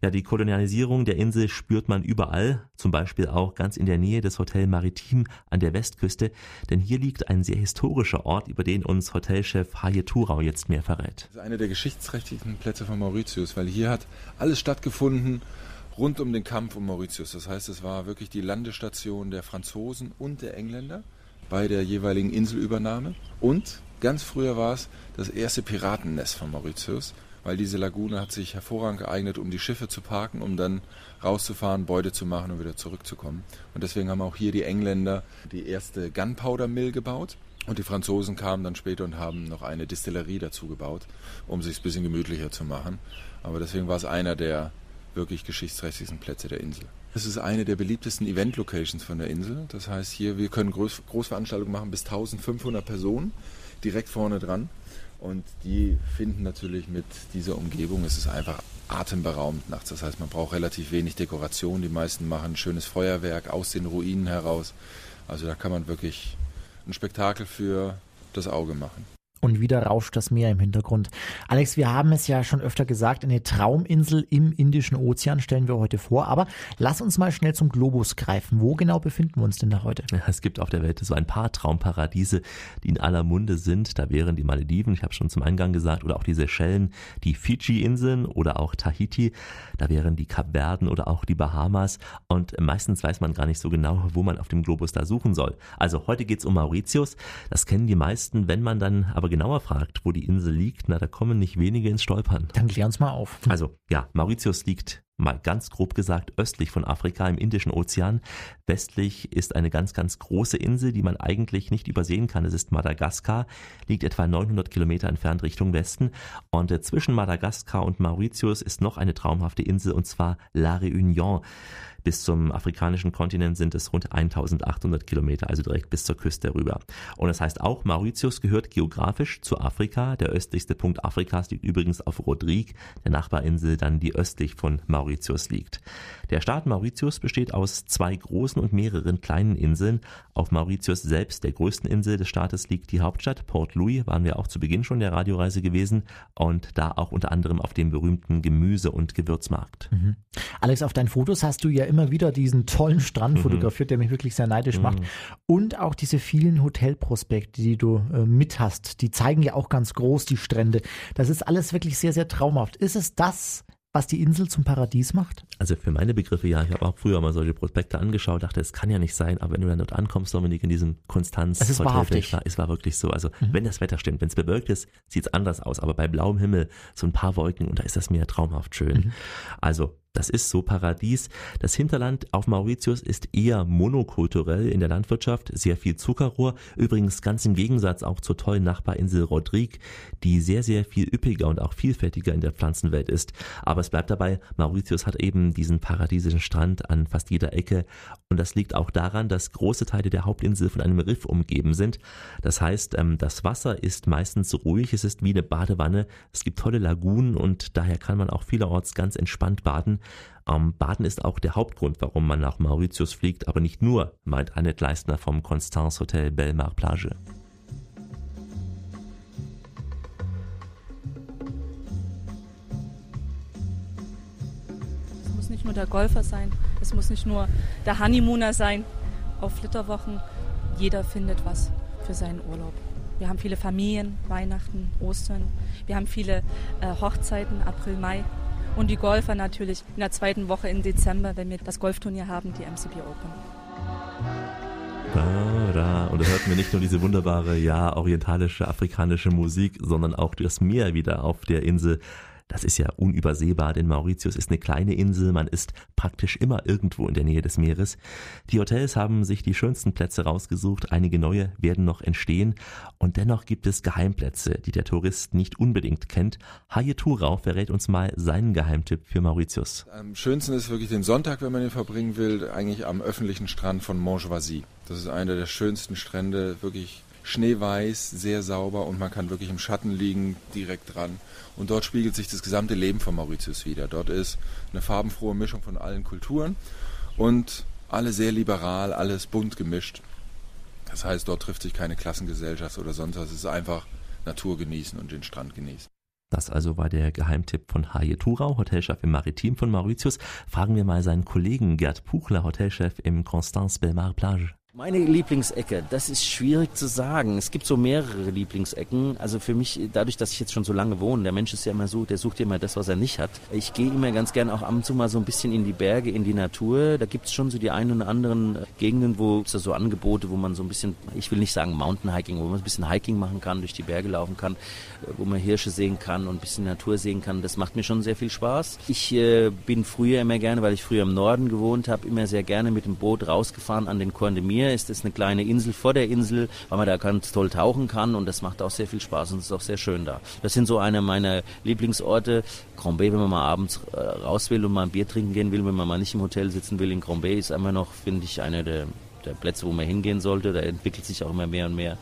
Speaker 2: Ja, die Kolonialisierung der Insel spürt man überall, zum Beispiel auch ganz in der Nähe des Hotel Maritim an der Westküste, denn hier liegt ein sehr historischer Ort, über den uns Hotelchef Haje Thurau jetzt mehr verrät.
Speaker 16: Das ist einer der geschichtsträchtigen Plätze von Mauritius, weil hier hat alles stattgefunden rund um den Kampf um Mauritius. Das heißt, es war wirklich die Landestation der Franzosen und der Engländer bei der jeweiligen Inselübernahme und Ganz früher war es das erste Piratennest von Mauritius, weil diese Lagune hat sich hervorragend geeignet, um die Schiffe zu parken, um dann rauszufahren, Beute zu machen und wieder zurückzukommen. Und deswegen haben auch hier die Engländer die erste Gunpowder Mill gebaut. Und die Franzosen kamen dann später und haben noch eine Distillerie dazu gebaut, um sich ein bisschen gemütlicher zu machen. Aber deswegen war es einer der wirklich geschichtsträchtigsten Plätze der Insel. Es ist eine der beliebtesten Event-Locations von der Insel. Das heißt, hier, wir können Groß Großveranstaltungen machen bis 1500 Personen direkt vorne dran. Und die finden natürlich mit dieser Umgebung, es ist einfach atemberaubend nachts. Das heißt, man braucht relativ wenig Dekoration. Die meisten machen ein schönes Feuerwerk aus den Ruinen heraus. Also da kann man wirklich ein Spektakel für das Auge machen
Speaker 1: und wieder rauscht das Meer im Hintergrund. Alex, wir haben es ja schon öfter gesagt, eine Trauminsel im Indischen Ozean stellen wir heute vor, aber lass uns mal schnell zum Globus greifen. Wo genau befinden wir uns denn da heute?
Speaker 2: Es gibt auf der Welt so ein paar Traumparadiese, die in aller Munde sind. Da wären die Malediven, ich habe schon zum Eingang gesagt, oder auch die Seychellen, die Fidschi-Inseln oder auch Tahiti. Da wären die Kapverden oder auch die Bahamas. Und meistens weiß man gar nicht so genau, wo man auf dem Globus da suchen soll. Also heute geht's um Mauritius. Das kennen die meisten. Wenn man dann aber genauer fragt, wo die Insel liegt, na, da kommen nicht wenige ins Stolpern.
Speaker 1: Dann klär uns mal auf.
Speaker 2: Also, ja, Mauritius liegt mal ganz grob gesagt östlich von Afrika im Indischen Ozean. Westlich ist eine ganz, ganz große Insel, die man eigentlich nicht übersehen kann. Es ist Madagaskar, liegt etwa 900 Kilometer entfernt Richtung Westen. Und äh, zwischen Madagaskar und Mauritius ist noch eine traumhafte Insel und zwar La Réunion. Bis zum afrikanischen Kontinent sind es rund 1800 Kilometer, also direkt bis zur Küste rüber. Und das heißt auch, Mauritius gehört geografisch zu Afrika. Der östlichste Punkt Afrikas liegt übrigens auf Rodrigue, der Nachbarinsel dann, die östlich von Mauritius liegt. Der Staat Mauritius besteht aus zwei großen und mehreren kleinen Inseln. Auf Mauritius selbst, der größten Insel des Staates, liegt die Hauptstadt Port Louis, waren wir auch zu Beginn schon der Radioreise gewesen und da auch unter anderem auf dem berühmten Gemüse- und Gewürzmarkt.
Speaker 1: Mhm. Alex, auf deinen Fotos hast du ja immer wieder diesen tollen Strand mhm. fotografiert, der mich wirklich sehr neidisch mhm. macht. Und auch diese vielen Hotelprospekte, die du äh, mit hast, die zeigen ja auch ganz groß die Strände. Das ist alles wirklich sehr, sehr traumhaft. Ist es das, was die Insel zum Paradies macht?
Speaker 2: Also für meine Begriffe ja. Ich habe auch früher mal solche Prospekte angeschaut, dachte, es kann ja nicht sein, aber wenn du dann dort ankommst, Dominik, in diesem Konstanz,
Speaker 1: es ist Hotel, wahrhaftig.
Speaker 2: es war wirklich so. Also mhm. wenn das Wetter stimmt, wenn es bewölkt ist, sieht es anders aus, aber bei blauem Himmel so ein paar Wolken und da ist das Meer traumhaft schön. Mhm. Also das ist so Paradies. Das Hinterland auf Mauritius ist eher monokulturell in der Landwirtschaft, sehr viel Zuckerrohr. Übrigens ganz im Gegensatz auch zur tollen Nachbarinsel Rodrigue, die sehr, sehr viel üppiger und auch vielfältiger in der Pflanzenwelt ist. Aber es bleibt dabei, Mauritius hat eben diesen paradiesischen Strand an fast jeder Ecke. Und das liegt auch daran, dass große Teile der Hauptinsel von einem Riff umgeben sind. Das heißt, ähm, das Wasser ist meistens ruhig, es ist wie eine Badewanne. Es gibt tolle Lagunen und daher kann man auch vielerorts ganz entspannt baden. Ähm, Baden ist auch der Hauptgrund, warum man nach Mauritius fliegt, aber nicht nur, meint Annette Leistner vom Constance Hotel Belmar Plage.
Speaker 15: Nicht nur der Golfer sein, es muss nicht nur der Honeymooner sein auf Flitterwochen. Jeder findet was für seinen Urlaub. Wir haben viele Familien, Weihnachten, Ostern. Wir haben viele äh, Hochzeiten, April, Mai. Und die Golfer natürlich in der zweiten Woche im Dezember, wenn wir das Golfturnier haben, die MCB Open.
Speaker 2: Da, da. Und da hörten wir nicht nur diese wunderbare, ja, orientalische, afrikanische Musik, sondern auch das Meer wieder auf der Insel. Das ist ja unübersehbar, denn Mauritius ist eine kleine Insel, man ist praktisch immer irgendwo in der Nähe des Meeres. Die Hotels haben sich die schönsten Plätze rausgesucht, einige neue werden noch entstehen und dennoch gibt es Geheimplätze, die der Tourist nicht unbedingt kennt. Haye Thurau verrät uns mal seinen Geheimtipp für Mauritius.
Speaker 16: Am schönsten ist wirklich den Sonntag, wenn man ihn verbringen will, eigentlich am öffentlichen Strand von Montjoie. Das ist einer der schönsten Strände, wirklich schneeweiß, sehr sauber und man kann wirklich im Schatten liegen, direkt dran. Und dort spiegelt sich das gesamte Leben von Mauritius wieder. Dort ist eine farbenfrohe Mischung von allen Kulturen und alle sehr liberal, alles bunt gemischt. Das heißt, dort trifft sich keine Klassengesellschaft oder sonst was. Es ist einfach Natur genießen und den Strand genießen.
Speaker 2: Das also war der Geheimtipp von Haje Thurau, Hotelchef im Maritim von Mauritius. Fragen wir mal seinen Kollegen Gerd Puchler, Hotelchef im Constance Belmar Plage.
Speaker 17: Meine Lieblingsecke, das ist schwierig zu sagen. Es gibt so mehrere Lieblingsecken. Also für mich, dadurch, dass ich jetzt schon so lange wohne, der Mensch ist ja immer so, der sucht ja immer das, was er nicht hat. Ich gehe immer ganz gern auch ab und zu mal so ein bisschen in die Berge, in die Natur. Da gibt es schon so die ein oder anderen Gegenden, wo es so Angebote, wo man so ein bisschen, ich will nicht sagen Mountainhiking, wo man ein bisschen Hiking machen kann, durch die Berge laufen kann, wo man Hirsche sehen kann und ein bisschen Natur sehen kann. Das macht mir schon sehr viel Spaß. Ich äh, bin früher immer gerne, weil ich früher im Norden gewohnt habe, immer sehr gerne mit dem Boot rausgefahren an den Mir Meer ist es eine kleine Insel vor der Insel, weil man da ganz toll tauchen kann und das macht auch sehr viel Spaß und es ist auch sehr schön da. Das sind so eine meiner Lieblingsorte. Bay, wenn man mal abends äh, raus will und mal ein Bier trinken gehen will, wenn man mal nicht im Hotel sitzen will in Grand Bay, ist immer noch, finde ich, einer der, der Plätze, wo man hingehen sollte. Da entwickelt sich auch immer mehr und mehr.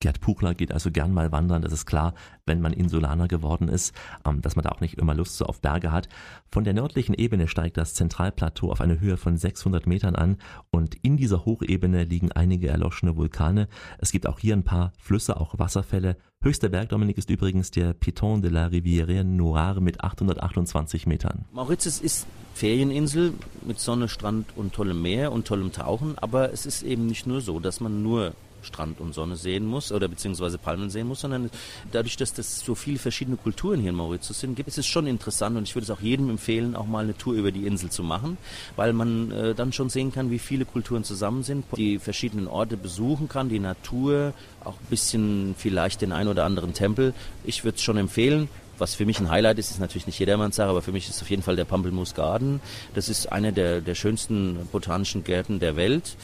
Speaker 2: Gerd Puchler geht also gern mal wandern. Das ist klar, wenn man Insulaner geworden ist, ähm, dass man da auch nicht immer Lust so auf Berge hat. Von der nördlichen Ebene steigt das Zentralplateau auf eine Höhe von 600 Metern an und in dieser Hochebene liegen einige erloschene Vulkane. Es gibt auch hier ein paar Flüsse, auch Wasserfälle. Höchster Berg, Dominik, ist übrigens der Piton de la Rivière Noire mit 828 Metern.
Speaker 17: Mauritius ist Ferieninsel mit Sonne, Strand und tollem Meer und tollem Tauchen, aber es ist eben nicht nur so, dass man nur Strand und Sonne sehen muss oder beziehungsweise Palmen sehen muss, sondern dadurch, dass das so viele verschiedene Kulturen hier in Mauritius sind, gibt es ist schon interessant und ich würde es auch jedem empfehlen, auch mal eine Tour über die Insel zu machen, weil man äh, dann schon sehen kann, wie viele Kulturen zusammen sind, die verschiedenen Orte besuchen kann, die Natur, auch ein bisschen vielleicht den ein oder anderen Tempel. Ich würde es schon empfehlen. Was für mich ein Highlight ist, ist natürlich nicht jedermanns Sache, aber für mich ist auf jeden Fall der Pampelmoose Garden. Das ist einer der, der schönsten botanischen Gärten der Welt.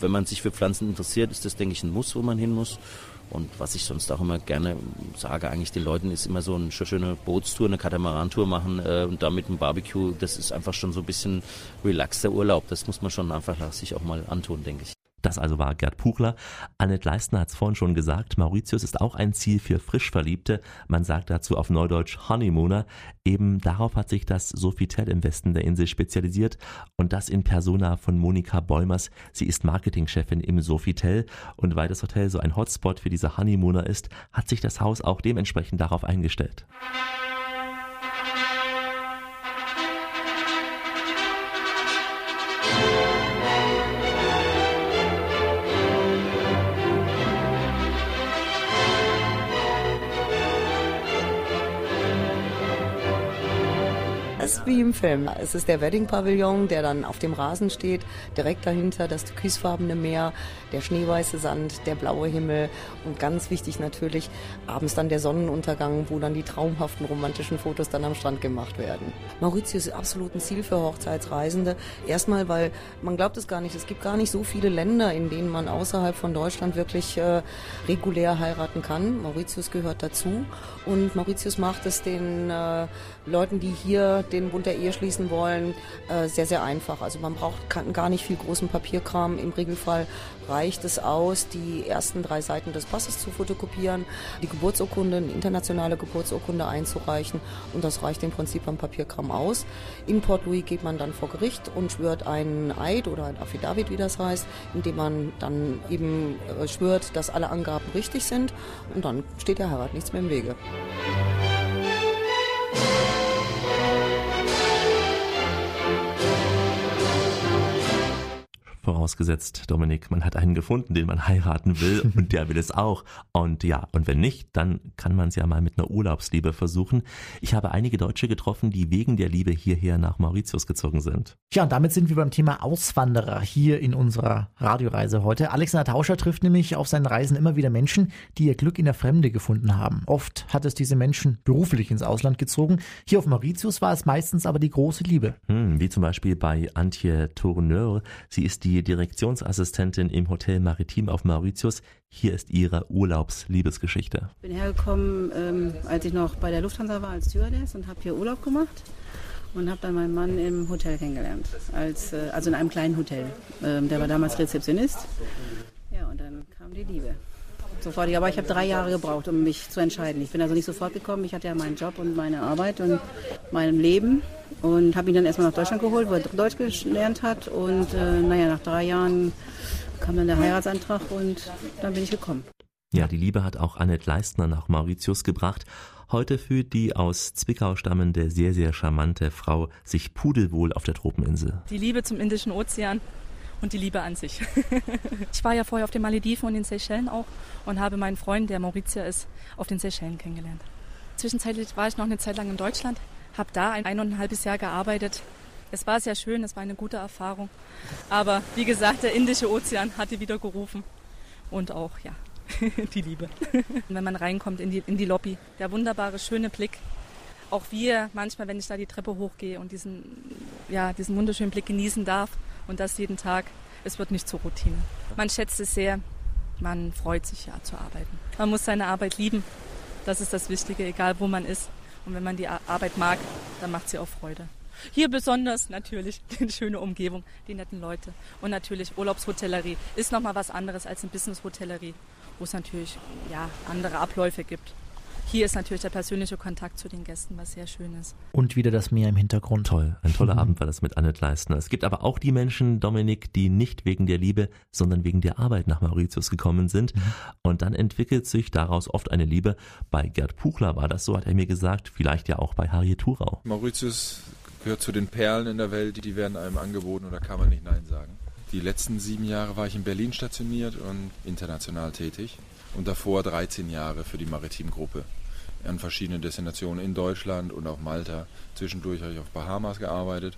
Speaker 17: Wenn man sich für Pflanzen interessiert, ist das, denke ich, ein Muss, wo man hin muss. Und was ich sonst auch immer gerne sage, eigentlich den Leuten, ist immer so eine schöne Bootstour, eine Katamarantour machen äh, und da mit einem Barbecue. Das ist einfach schon so ein bisschen relaxter Urlaub. Das muss man schon einfach sich auch mal antun, denke ich.
Speaker 2: Das also war Gerd Puchler. Annette Leistner hat es vorhin schon gesagt, Mauritius ist auch ein Ziel für Frischverliebte. Man sagt dazu auf Neudeutsch Honeymooner. Eben darauf hat sich das Sofitel im Westen der Insel spezialisiert und das in Persona von Monika Bäumers. Sie ist Marketingchefin im Sofitel und weil das Hotel so ein Hotspot für diese Honeymooner ist, hat sich das Haus auch dementsprechend darauf eingestellt.
Speaker 18: Wie im Film. Es ist der Wedding-Pavillon, der dann auf dem Rasen steht. Direkt dahinter das türkisfarbene Meer, der schneeweiße Sand, der blaue Himmel und ganz wichtig natürlich abends dann der Sonnenuntergang, wo dann die traumhaften romantischen Fotos dann am Strand gemacht werden. Mauritius ist absolut ein Ziel für Hochzeitsreisende. Erstmal, weil man glaubt es gar nicht, es gibt gar nicht so viele Länder, in denen man außerhalb von Deutschland wirklich äh, regulär heiraten kann. Mauritius gehört dazu und Mauritius macht es den äh, Leuten, die hier den Bund der Ehe schließen wollen, äh, sehr, sehr einfach. Also man braucht gar nicht viel großen Papierkram. Im Regelfall reicht es aus, die ersten drei Seiten des Passes zu fotokopieren, die Geburtsurkunde, eine internationale Geburtsurkunde einzureichen und das reicht im Prinzip beim Papierkram aus. In Port Louis geht man dann vor Gericht und schwört einen Eid oder ein Affidavit, wie das heißt, indem man dann eben äh, schwört, dass alle Angaben richtig sind und dann steht der Heirat nichts mehr im Wege.
Speaker 2: Vorausgesetzt, Dominik, man hat einen gefunden, den man heiraten will und der will es auch. Und ja, und wenn nicht, dann kann man es ja mal mit einer Urlaubsliebe versuchen. Ich habe einige Deutsche getroffen, die wegen der Liebe hierher nach Mauritius gezogen sind.
Speaker 1: Ja, und damit sind wir beim Thema Auswanderer hier in unserer Radioreise heute. Alexander Tauscher trifft nämlich auf seinen Reisen immer wieder Menschen, die ihr Glück in der Fremde gefunden haben. Oft hat es diese Menschen beruflich ins Ausland gezogen. Hier auf Mauritius war es meistens aber die große Liebe.
Speaker 2: Hm, wie zum Beispiel bei Antje Tourneur. Sie ist die Direktionsassistentin im Hotel Maritim auf Mauritius. Hier ist ihre Urlaubsliebesgeschichte.
Speaker 19: Ich bin hergekommen, ähm, als ich noch bei der Lufthansa war als Stewardess und habe hier Urlaub gemacht und habe dann meinen Mann im Hotel kennengelernt, als, äh, also in einem kleinen Hotel. Ähm, der war damals Rezeptionist. Ja, und dann kam die Liebe. Sofort, aber ich habe drei Jahre gebraucht, um mich zu entscheiden. Ich bin also nicht sofort gekommen. Ich hatte ja meinen Job und meine Arbeit und mein Leben und habe ihn dann erstmal nach Deutschland geholt, wo er Deutsch gelernt hat. Und äh, naja, nach drei Jahren kam dann der Heiratsantrag und dann bin ich gekommen.
Speaker 2: Ja, die Liebe hat auch Annette Leistner nach Mauritius gebracht. Heute fühlt die aus Zwickau stammende, sehr, sehr charmante Frau sich pudelwohl auf der Tropeninsel.
Speaker 15: Die Liebe zum Indischen Ozean und die Liebe an sich. ich war ja vorher auf den Malediven und den Seychellen auch und habe meinen Freund, der Mauritier ist, auf den Seychellen kennengelernt. Zwischenzeitlich war ich noch eine Zeit lang in Deutschland, habe da ein, ein und ein halbes Jahr gearbeitet. Es war sehr schön, es war eine gute Erfahrung. Aber wie gesagt, der Indische Ozean hatte wieder gerufen. Und auch, ja, die Liebe. wenn man reinkommt in die, in die Lobby, der wunderbare, schöne Blick. Auch wir, manchmal, wenn ich da die Treppe hochgehe und diesen, ja, diesen wunderschönen Blick genießen darf und das jeden Tag, es wird nicht zur Routine. Man schätzt es sehr, man freut sich ja zu arbeiten. Man muss seine Arbeit lieben. Das ist das Wichtige, egal wo man ist. Und wenn man die Arbeit mag, dann macht sie auch Freude. Hier besonders natürlich die schöne Umgebung, die netten Leute und natürlich Urlaubshotellerie ist nochmal was anderes als eine Business-Hotellerie, wo es natürlich ja, andere Abläufe gibt. Hier ist natürlich der persönliche Kontakt zu den Gästen, was sehr schön ist.
Speaker 1: Und wieder das Meer im Hintergrund.
Speaker 2: Toll, ein toller mhm. Abend war das mit Annette Leistner. Es gibt aber auch die Menschen, Dominik, die nicht wegen der Liebe, sondern wegen der Arbeit nach Mauritius gekommen sind. Mhm. Und dann entwickelt sich daraus oft eine Liebe. Bei Gerd Puchler war das so, hat er mir gesagt, vielleicht ja auch bei Harriet Thurau.
Speaker 16: Mauritius gehört zu den Perlen in der Welt, die werden einem angeboten und da kann man nicht Nein sagen. Die letzten sieben Jahre war ich in Berlin stationiert und international tätig und davor 13 Jahre für die Maritim-Gruppe an verschiedenen Destinationen in Deutschland und auch Malta. Zwischendurch habe ich auf Bahamas gearbeitet.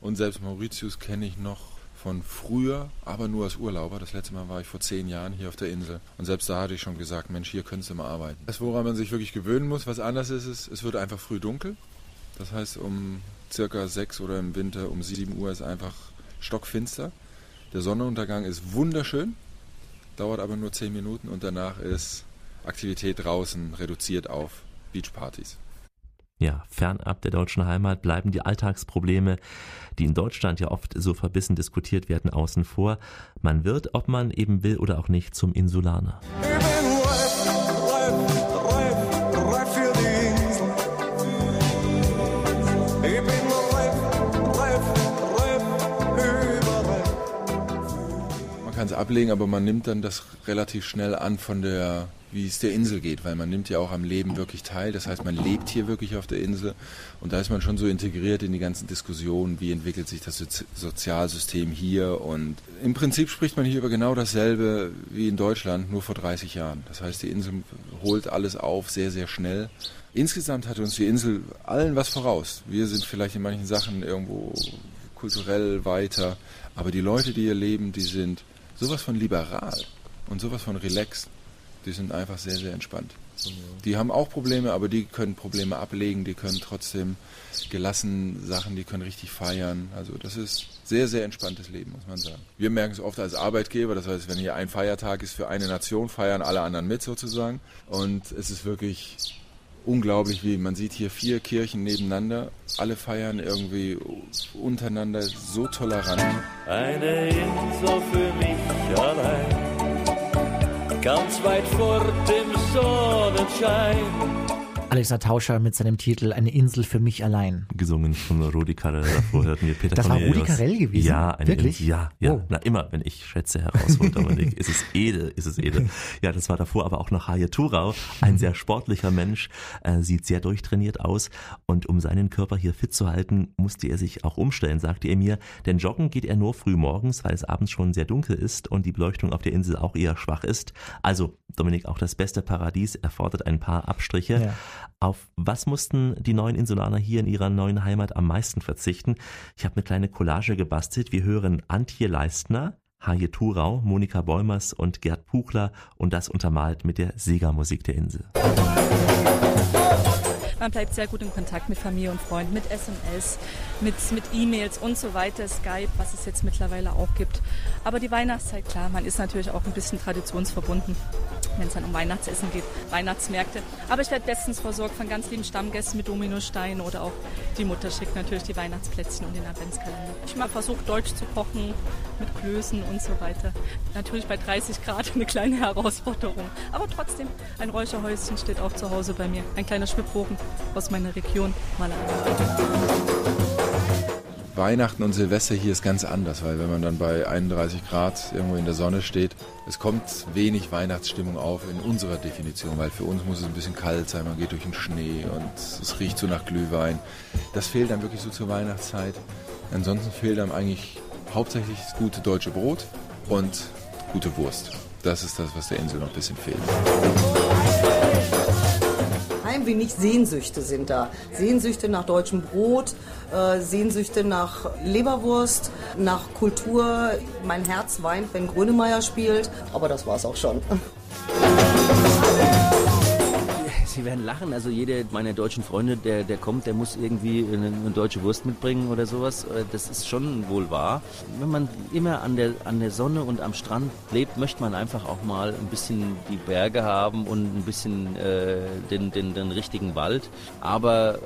Speaker 16: Und selbst Mauritius kenne ich noch von früher, aber nur als Urlauber. Das letzte Mal war ich vor zehn Jahren hier auf der Insel. Und selbst da hatte ich schon gesagt, Mensch, hier könntest du mal arbeiten. Das, woran man sich wirklich gewöhnen muss, was anders ist, ist, es wird einfach früh dunkel. Das heißt, um circa sechs oder im Winter um sieben Uhr ist einfach stockfinster. Der Sonnenuntergang ist wunderschön, dauert aber nur zehn Minuten und danach ist Aktivität draußen reduziert auf Beachpartys.
Speaker 2: Ja, fernab der deutschen Heimat bleiben die Alltagsprobleme, die in Deutschland ja oft so verbissen diskutiert werden, außen vor. Man wird, ob man eben will oder auch nicht, zum Insulaner.
Speaker 16: Kann es ablegen, aber man nimmt dann das relativ schnell an von der wie es der Insel geht, weil man nimmt ja auch am Leben wirklich teil. Das heißt, man lebt hier wirklich auf der Insel und da ist man schon so integriert in die ganzen Diskussionen, wie entwickelt sich das Sozialsystem hier und im Prinzip spricht man hier über genau dasselbe wie in Deutschland, nur vor 30 Jahren. Das heißt, die Insel holt alles auf sehr, sehr schnell. Insgesamt hat uns die Insel allen was voraus. Wir sind vielleicht in manchen Sachen irgendwo kulturell weiter, aber die Leute, die hier leben, die sind sowas von liberal und sowas von relaxed die sind einfach sehr, sehr entspannt. Die haben auch Probleme, aber die können Probleme ablegen, die können trotzdem gelassen Sachen, die können richtig feiern. Also das ist sehr, sehr entspanntes Leben, muss man sagen. Wir merken es oft als Arbeitgeber, das heißt, wenn hier ein Feiertag ist für eine Nation, feiern alle anderen mit sozusagen. Und es ist wirklich unglaublich, wie man sieht hier vier Kirchen nebeneinander, alle feiern irgendwie untereinander so tolerant.
Speaker 20: Eine Insel für mich allein ganz weit vor dem Sonnenschein.
Speaker 1: Alexander Tauscher mit seinem Titel Eine Insel für mich allein.
Speaker 2: Gesungen von Rudi Carrell. Davor hörten wir Peter
Speaker 1: Das war
Speaker 2: Cornelius.
Speaker 1: Rudi Carrell gewesen?
Speaker 2: Ja, eine
Speaker 1: Wirklich?
Speaker 2: Insel, ja, ja.
Speaker 1: Oh.
Speaker 2: Na, immer, wenn ich Schätze heraushole, Dominik, ist es Ede, ist es Ede. Ja, das war davor aber auch noch Haje Thurau, ein sehr sportlicher Mensch, äh, sieht sehr durchtrainiert aus und um seinen Körper hier fit zu halten, musste er sich auch umstellen, sagte er mir, denn joggen geht er nur früh morgens, weil es abends schon sehr dunkel ist und die Beleuchtung auf der Insel auch eher schwach ist. Also, Dominik, auch das beste Paradies erfordert ein paar Abstriche.
Speaker 1: Ja.
Speaker 2: Auf was mussten die neuen Insulaner hier in ihrer neuen Heimat am meisten verzichten? Ich habe eine kleine Collage gebastelt. Wir hören Antje Leistner, Haje Thurau, Monika Bäumers und Gerd Puchler und das untermalt mit der Sega-Musik der Insel.
Speaker 15: Man bleibt sehr gut in Kontakt mit Familie und Freunden, mit SMS, mit, mit E-Mails und so weiter, Skype, was es jetzt mittlerweile auch gibt. Aber die Weihnachtszeit, klar, man ist natürlich auch ein bisschen traditionsverbunden, wenn es dann um Weihnachtsessen geht, Weihnachtsmärkte. Aber ich werde bestens versorgt von ganz lieben Stammgästen mit Dominosteinen oder auch die Mutter schickt natürlich die Weihnachtsplätzchen und den Adventskalender. Ich mal versucht Deutsch zu kochen mit Klößen und so weiter. Natürlich bei 30 Grad eine kleine Herausforderung. Aber trotzdem, ein Räucherhäuschen steht auch zu Hause bei mir. Ein kleiner Schwibbogen aus meiner Region Malaga.
Speaker 16: Weihnachten und Silvester hier ist ganz anders, weil wenn man dann bei 31 Grad irgendwo in der Sonne steht, es kommt wenig Weihnachtsstimmung auf in unserer Definition, weil für uns muss es ein bisschen kalt sein, man geht durch den Schnee und es riecht so nach Glühwein. Das fehlt dann wirklich so zur Weihnachtszeit. Ansonsten fehlt einem eigentlich hauptsächlich das gute deutsche Brot und gute Wurst. Das ist das, was der Insel noch ein bisschen fehlt.
Speaker 18: Ein wenig Sehnsüchte sind da. Sehnsüchte nach deutschem Brot, äh, Sehnsüchte nach Leberwurst, nach Kultur. Mein Herz weint, wenn Grönemeyer spielt. Aber das war's auch schon.
Speaker 17: Sie werden lachen. Also jeder meiner deutschen Freunde, der, der kommt, der muss irgendwie eine, eine deutsche Wurst mitbringen oder sowas. Äh, Das ist schon wohl wahr. Wenn man immer an der, an der Sonne und am Strand lebt, möchte man einfach auch mal ein bisschen die Berge haben und ein bisschen äh, den, den, den richtigen Wald. Aber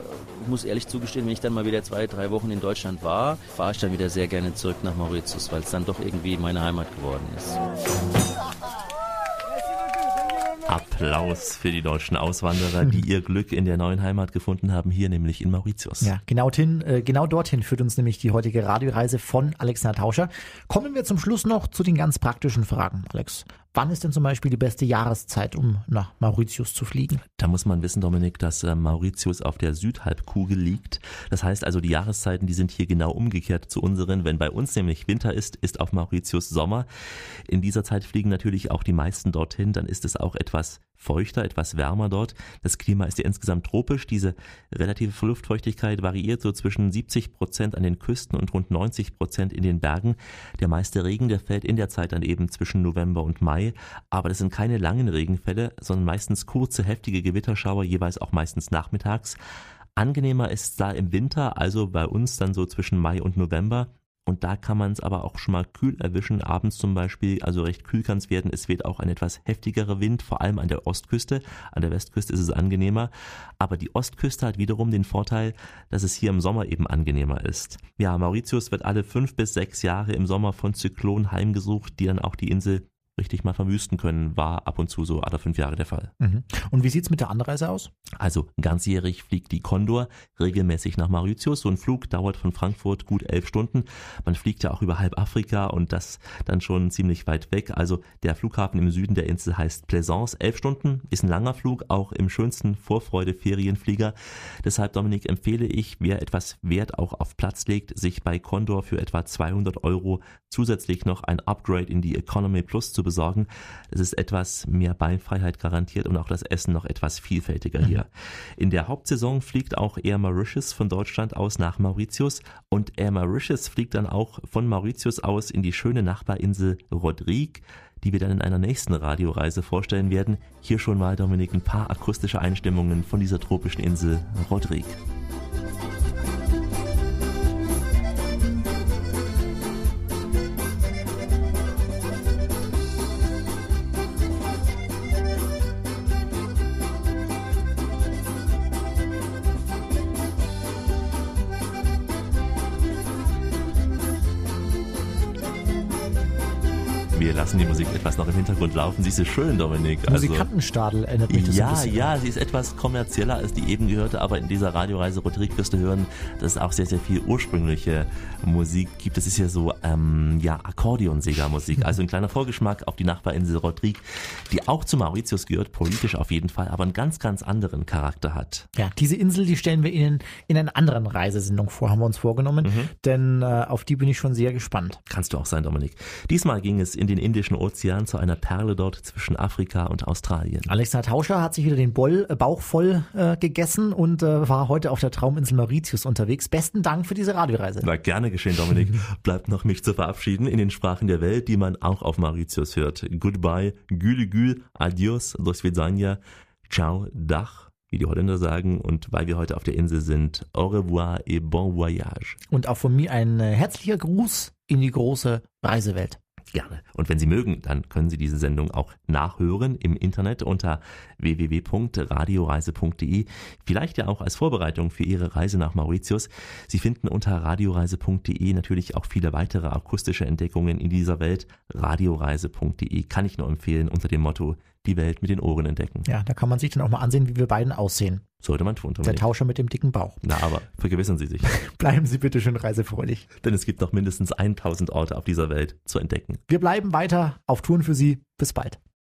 Speaker 17: ich muss ehrlich zugestehen, wenn ich dann mal wieder zwei, drei Wochen in Deutschland war, fahre ich dann wieder sehr gerne zurück nach Mauritius, weil es dann doch irgendwie meine Heimat geworden ist.
Speaker 2: Applaus für die deutschen Auswanderer, die ihr Glück in der neuen Heimat gefunden haben, hier nämlich in Mauritius.
Speaker 1: Ja, genau, hin, äh, genau dorthin führt uns nämlich die heutige Radioreise von Alexander Tauscher. Kommen wir zum Schluss noch zu den ganz praktischen Fragen, Alex. Wann ist denn zum Beispiel die beste Jahreszeit, um nach Mauritius zu fliegen?
Speaker 2: Da muss man wissen, Dominik, dass äh, Mauritius auf der Südhalbkugel liegt. Das heißt also, die Jahreszeiten, die sind hier genau umgekehrt zu unseren. Wenn bei uns nämlich Winter ist, ist auf Mauritius Sommer. In dieser Zeit fliegen natürlich auch die meisten dorthin. Dann ist es auch etwas feuchter, etwas wärmer dort. Das Klima ist ja insgesamt tropisch. Diese relative Luftfeuchtigkeit variiert so zwischen 70 Prozent an den Küsten und rund 90 Prozent in den Bergen. Der meiste Regen, der fällt in der Zeit dann eben zwischen November und Mai. Aber das sind keine langen Regenfälle, sondern meistens kurze, heftige Gewitterschauer, jeweils auch meistens nachmittags. Angenehmer ist da im Winter, also bei uns dann so zwischen Mai und November. Und da kann man es aber auch schon mal kühl erwischen, abends zum Beispiel, also recht kühl kann es werden. Es weht auch ein etwas heftigerer Wind, vor allem an der Ostküste. An der Westküste ist es angenehmer. Aber die Ostküste hat wiederum den Vorteil, dass es hier im Sommer eben angenehmer ist. Ja, Mauritius wird alle fünf bis sechs Jahre im Sommer von Zyklonen heimgesucht, die dann auch die Insel richtig mal verwüsten können, war ab und zu so alle fünf Jahre der Fall.
Speaker 1: Mhm. Und wie sieht's mit der Anreise aus?
Speaker 2: Also ganzjährig fliegt die Condor regelmäßig nach Mauritius. So ein Flug dauert von Frankfurt gut elf Stunden. Man fliegt ja auch über halb Afrika und das dann schon ziemlich weit weg. Also der Flughafen im Süden der Insel heißt Plaisance. Elf Stunden ist ein langer Flug, auch im schönsten Vorfreude-Ferienflieger. Deshalb, Dominik, empfehle ich, wer etwas Wert auch auf Platz legt, sich bei Condor für etwa 200 Euro zusätzlich noch ein Upgrade in die Economy Plus zu besorgen. Es ist etwas mehr Beinfreiheit garantiert und auch das Essen noch etwas vielfältiger hier. In der Hauptsaison fliegt auch Air Mauritius von Deutschland aus nach Mauritius und Air Mauritius fliegt dann auch von Mauritius aus in die schöne Nachbarinsel Rodrigue die wir dann in einer nächsten Radioreise vorstellen werden. Hier schon mal, Dominik, ein paar akustische Einstimmungen von dieser tropischen Insel Rodrigue. Wir lassen die Musik etwas noch im Hintergrund laufen. Sie ist so schön, Dominik. Also,
Speaker 1: Musikantenstadel erinnert mich das
Speaker 2: ja,
Speaker 1: ein bisschen.
Speaker 2: ja, sie ist etwas kommerzieller als die eben gehörte, aber in dieser Radioreise-Rubrik wirst du hören, dass es auch sehr, sehr viel ursprüngliche Musik gibt. Das ist ja so, ähm, ja, Akkordeonsägermusik. Also ein kleiner Vorgeschmack auf die Nachbarinsel Rodrigue, die auch zu Mauritius gehört, politisch auf jeden Fall, aber einen ganz, ganz anderen Charakter hat.
Speaker 1: Ja, diese Insel, die stellen wir Ihnen in einer anderen Reisesendung vor, haben wir uns vorgenommen, denn äh, auf die bin ich schon sehr gespannt.
Speaker 2: Kannst du auch sein, Dominik. Diesmal ging es in den Indischen Ozean zu einer Perle dort zwischen Afrika und Australien.
Speaker 1: Alexander Tauscher hat sich wieder den Boll, äh, Bauch voll äh, gegessen und äh, war heute auf der Trauminsel Mauritius unterwegs. Besten Dank für diese Radioreise.
Speaker 2: Na, gerne geschehen, Dominik. Bleibt noch mich zu verabschieden in den Sprachen der Welt, die man auch auf Mauritius hört. Goodbye, gülü gül, adios, do svidania, ciao, dach, wie die Holländer sagen. Und weil wir heute auf der Insel sind, au revoir et bon voyage.
Speaker 1: Und auch von mir ein äh, herzlicher Gruß in die große Reisewelt.
Speaker 2: Gerne. Und wenn Sie mögen, dann können Sie diese Sendung auch nachhören im Internet unter www.radioreise.de. Vielleicht ja auch als Vorbereitung für Ihre Reise nach Mauritius. Sie finden unter radioreise.de natürlich auch viele weitere akustische Entdeckungen in dieser Welt. Radioreise.de kann ich nur empfehlen unter dem Motto die Welt mit den Ohren entdecken.
Speaker 1: Ja, da kann man sich dann auch mal ansehen, wie wir beiden aussehen.
Speaker 2: Sollte man tun.
Speaker 1: Der. Tauscher mit dem dicken Bauch.
Speaker 2: Na, aber vergewissern Sie sich.
Speaker 1: Bleiben Sie bitte schön reisefreudig.
Speaker 2: Denn es gibt noch mindestens 1000 Orte auf dieser Welt zu entdecken.
Speaker 1: Wir bleiben weiter auf Touren für Sie. Bis bald.